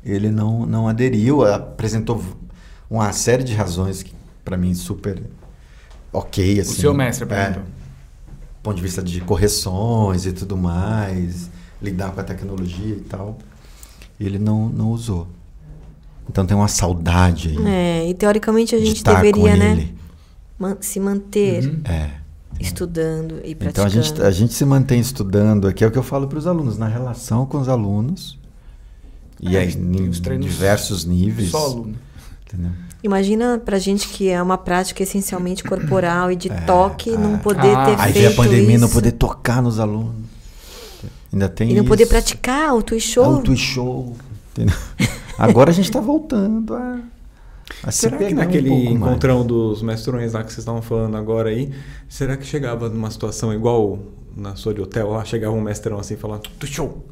B: ele não, não aderiu, apresentou uma série de razões que, para mim, super ok.
C: O
B: Assim,
C: seu mestre
B: É,
C: apresentou.
B: ponto de vista de correções e tudo mais, lidar com a tecnologia e tal. Ele não, não usou. Então tem uma saudade aí
D: É, e teoricamente a
B: de
D: gente
B: estar
D: deveria,
B: com
D: né, man- se manter
C: Uhum.
B: É.
D: estudando e praticando.
B: Então a gente, a gente se mantém estudando aqui, é o que eu falo para os alunos, na relação com os alunos. E
C: É,
B: aí, em diversos níveis.
C: Solo, né?
B: entendeu?
D: Imagina pra gente que é uma prática essencialmente corporal e de toque, não
B: é.
D: poder
C: Ah,
D: ter
B: Aí
D: feito
B: vem a pandemia e não
D: isso.
B: poder tocar nos alunos. Ainda tem
D: E não poder
B: isso.
D: praticar o Tui Show.
B: Auto e show. entendeu? Agora a gente está voltando a, a se
A: Será que
B: pegar um
A: naquele
B: pouco mais.
A: encontrão dos mestrões lá que vocês estavam falando agora aí, será que chegava numa situação igual na sua de hotel? Lá chegava um mestrão assim falando, do show!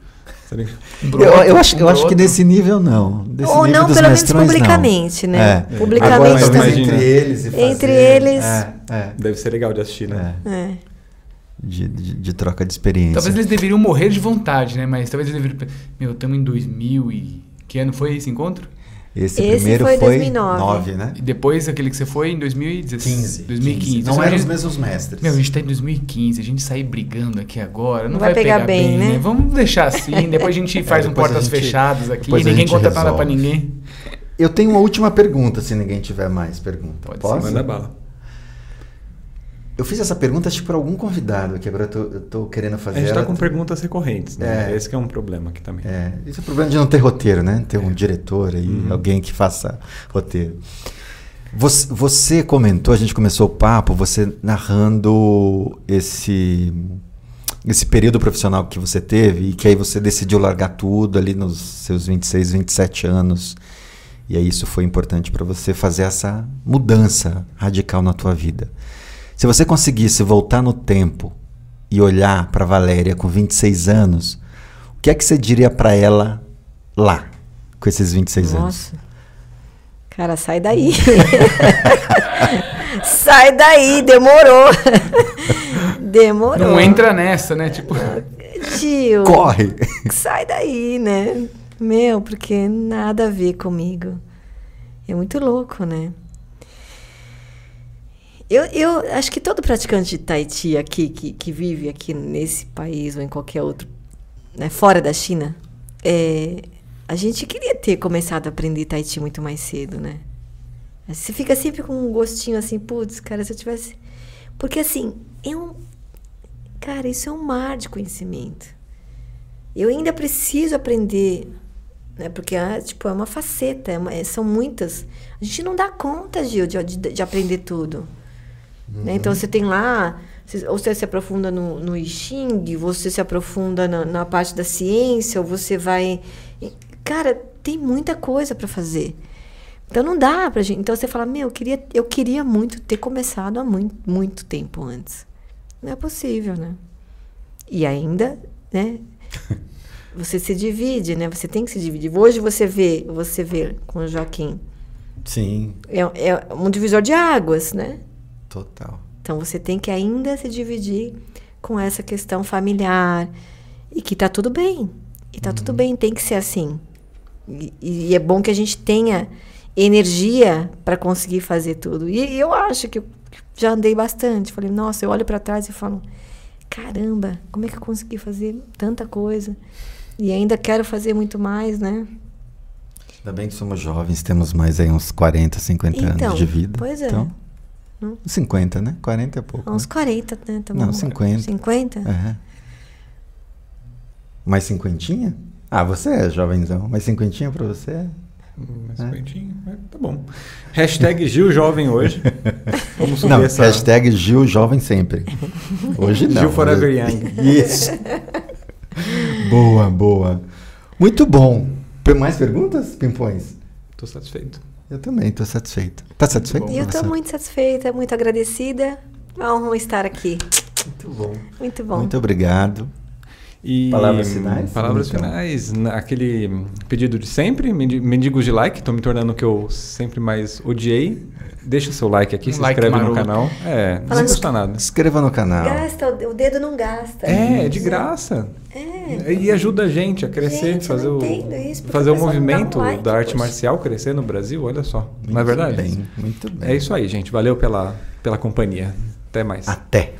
C: Um
B: Eu,
C: broto,
B: eu acho, eu acho que
C: broto.
B: nesse nível não. Desse
D: Ou
B: nível
D: não,
B: dos
D: pelo menos
B: mestrões, não.
D: publicamente, né?
B: É.
D: Publicamente
B: Agora,
D: também.
B: entre eles e fazer,
D: Entre eles.
B: É, é,
A: Deve ser legal de assistir, né?
B: é.
D: É.
B: De, de, de troca de experiência.
C: Talvez eles deveriam morrer de vontade, né? Mas talvez eles deveriam. Meu, estamos em 2000 e. Que ano foi esse encontro?
B: Esse,
D: Esse
B: primeiro
D: foi
B: foi
D: 2009.
B: 9, né?
C: E depois aquele que você foi em 2016. 2015.
B: Não
C: Você
B: eram os mesmos mestres.
C: Meu, a gente tá em 2015, a gente sair brigando aqui agora, não,
D: Não
C: vai,
D: vai pegar bem, né?
C: Vamos deixar assim, depois a gente faz um
B: depois a
C: portas
B: gente-
C: fechadas aqui, ninguém conta nada pra ninguém.
B: Eu tenho uma última pergunta, se ninguém tiver mais pergunta.
C: Pode ser,
B: Posso?
A: Manda bala.
B: Eu fiz essa pergunta acho que para algum convidado, que agora eu tô, eu tô querendo
A: A
B: fazer.
A: gente tá
B: ela-
A: com perguntas recorrentes, né?
B: É.
A: Esse que é um problema aqui também.
B: É, esse é o problema de não ter roteiro, né? Ter um diretor aí,
A: Uhum.
B: alguém que faça roteiro. Você, você comentou, a gente começou o papo, você narrando esse esse período profissional que você teve e que aí você decidiu largar tudo ali nos seus 26, 27 anos. E aí isso foi importante para você fazer essa mudança radical na tua vida. Se você conseguisse voltar no tempo e olhar para Valéria com 26 anos, o que é que você diria para ela lá, com esses 26 anos?
D: Nossa. Cara, sai daí. sai daí, demorou. demorou.
C: Não entra nessa, né? Tipo,
D: Tio.
B: Corre!
D: Sai daí, né? Meu, porque nada a ver comigo. É muito louco, né? Eu, eu acho que todo praticante de Tai Chi aqui, que, que vive aqui nesse país ou em qualquer outro, né, fora da China, é, a gente queria ter começado a aprender Tai Chi muito mais cedo, né? Você fica sempre com um gostinho assim, putz, cara, se eu tivesse. Porque assim, é um. Cara, isso é um mar de conhecimento. Eu ainda preciso aprender, né? Porque ah, tipo, é uma faceta, é uma- é- são muitas. A gente não dá conta, Gil, de, de, de aprender tudo. Né? Então você tem lá, você- ou você se aprofunda no, no I Ching, você se aprofunda na, na parte da ciência, ou você vai. Cara, tem muita coisa para fazer. Então não dá pra gente. Então você fala, meu, eu queria, eu queria muito ter começado há muito, muito tempo antes. Não é possível, né? E ainda, né? Você se divide, né? Você tem que se dividir. Hoje você vê, você vê com o Joaquim.
B: Sim,
D: É, é um divisor de águas, né?
B: Total.
D: Então você tem que ainda se dividir com essa questão familiar e que tá tudo bem. E tá tudo bem, tem que ser assim. E, e é bom que a gente tenha energia para conseguir fazer tudo. E, eu acho que eu já andei bastante. Falei, nossa, eu olho para trás e falo, caramba, como é que eu consegui fazer tanta coisa? E ainda quero fazer muito mais, né?
B: Ainda bem que somos jovens, temos mais aí uns 40, 50
D: Então,
B: anos de vida.
D: pois é.
B: Então,
D: Hum.
B: 50, né? 40 é pouco.
D: Uns
B: né?
D: 40, né? Tá
B: Não,
D: bom.
B: 50.
D: 50?
B: É. Mais cinquentinha? Ah, você é jovenzão. Mais cinquentinha pra você é?
A: Mais
B: É.
A: cinquentinho, mas tá bom. Hashtag Gil Jovem hoje. Vamos subir
B: Não,
A: essa...
B: hashtag Gil Jovem Sempre. Hoje não.
A: Gil Forever Young.
B: Isso. boa, boa. Muito bom. Mais perguntas, Pimpões?
A: Tô satisfeito.
B: Eu também estou satisfeito. Tá satisfeito?
D: Eu
B: professor?
D: muito satisfeita, muito agradecida. É uma honra estar aqui.
B: Muito bom.
D: Muito bom.
B: Muito obrigado.
A: E
B: Palavras finais?
A: Palavras
B: Então.
A: finais. na- Aquele pedido de sempre, mendi- mendigos de like, tô me tornando o que eu sempre mais odiei. Deixa seu like aqui,
C: Um
A: se
C: like
A: inscreve no
C: maroto.
A: canal. É, não
D: Falando-
A: custa nada.
B: Inscreva no canal.
D: Gasta, o o dedo não gasta.
A: É, é de graça.
D: É.
A: E ajuda a gente a crescer,
D: Gente,
A: fazer o
D: isso,
A: fazer
D: o
A: o
D: dá um
A: movimento
D: like,
A: da arte
D: poxa.
A: marcial crescer no Brasil, olha só. não é
B: Muito
A: verdade?
B: Bem, muito bem.
A: É isso aí, gente. Valeu pela, pela companhia. Até mais.
B: Até.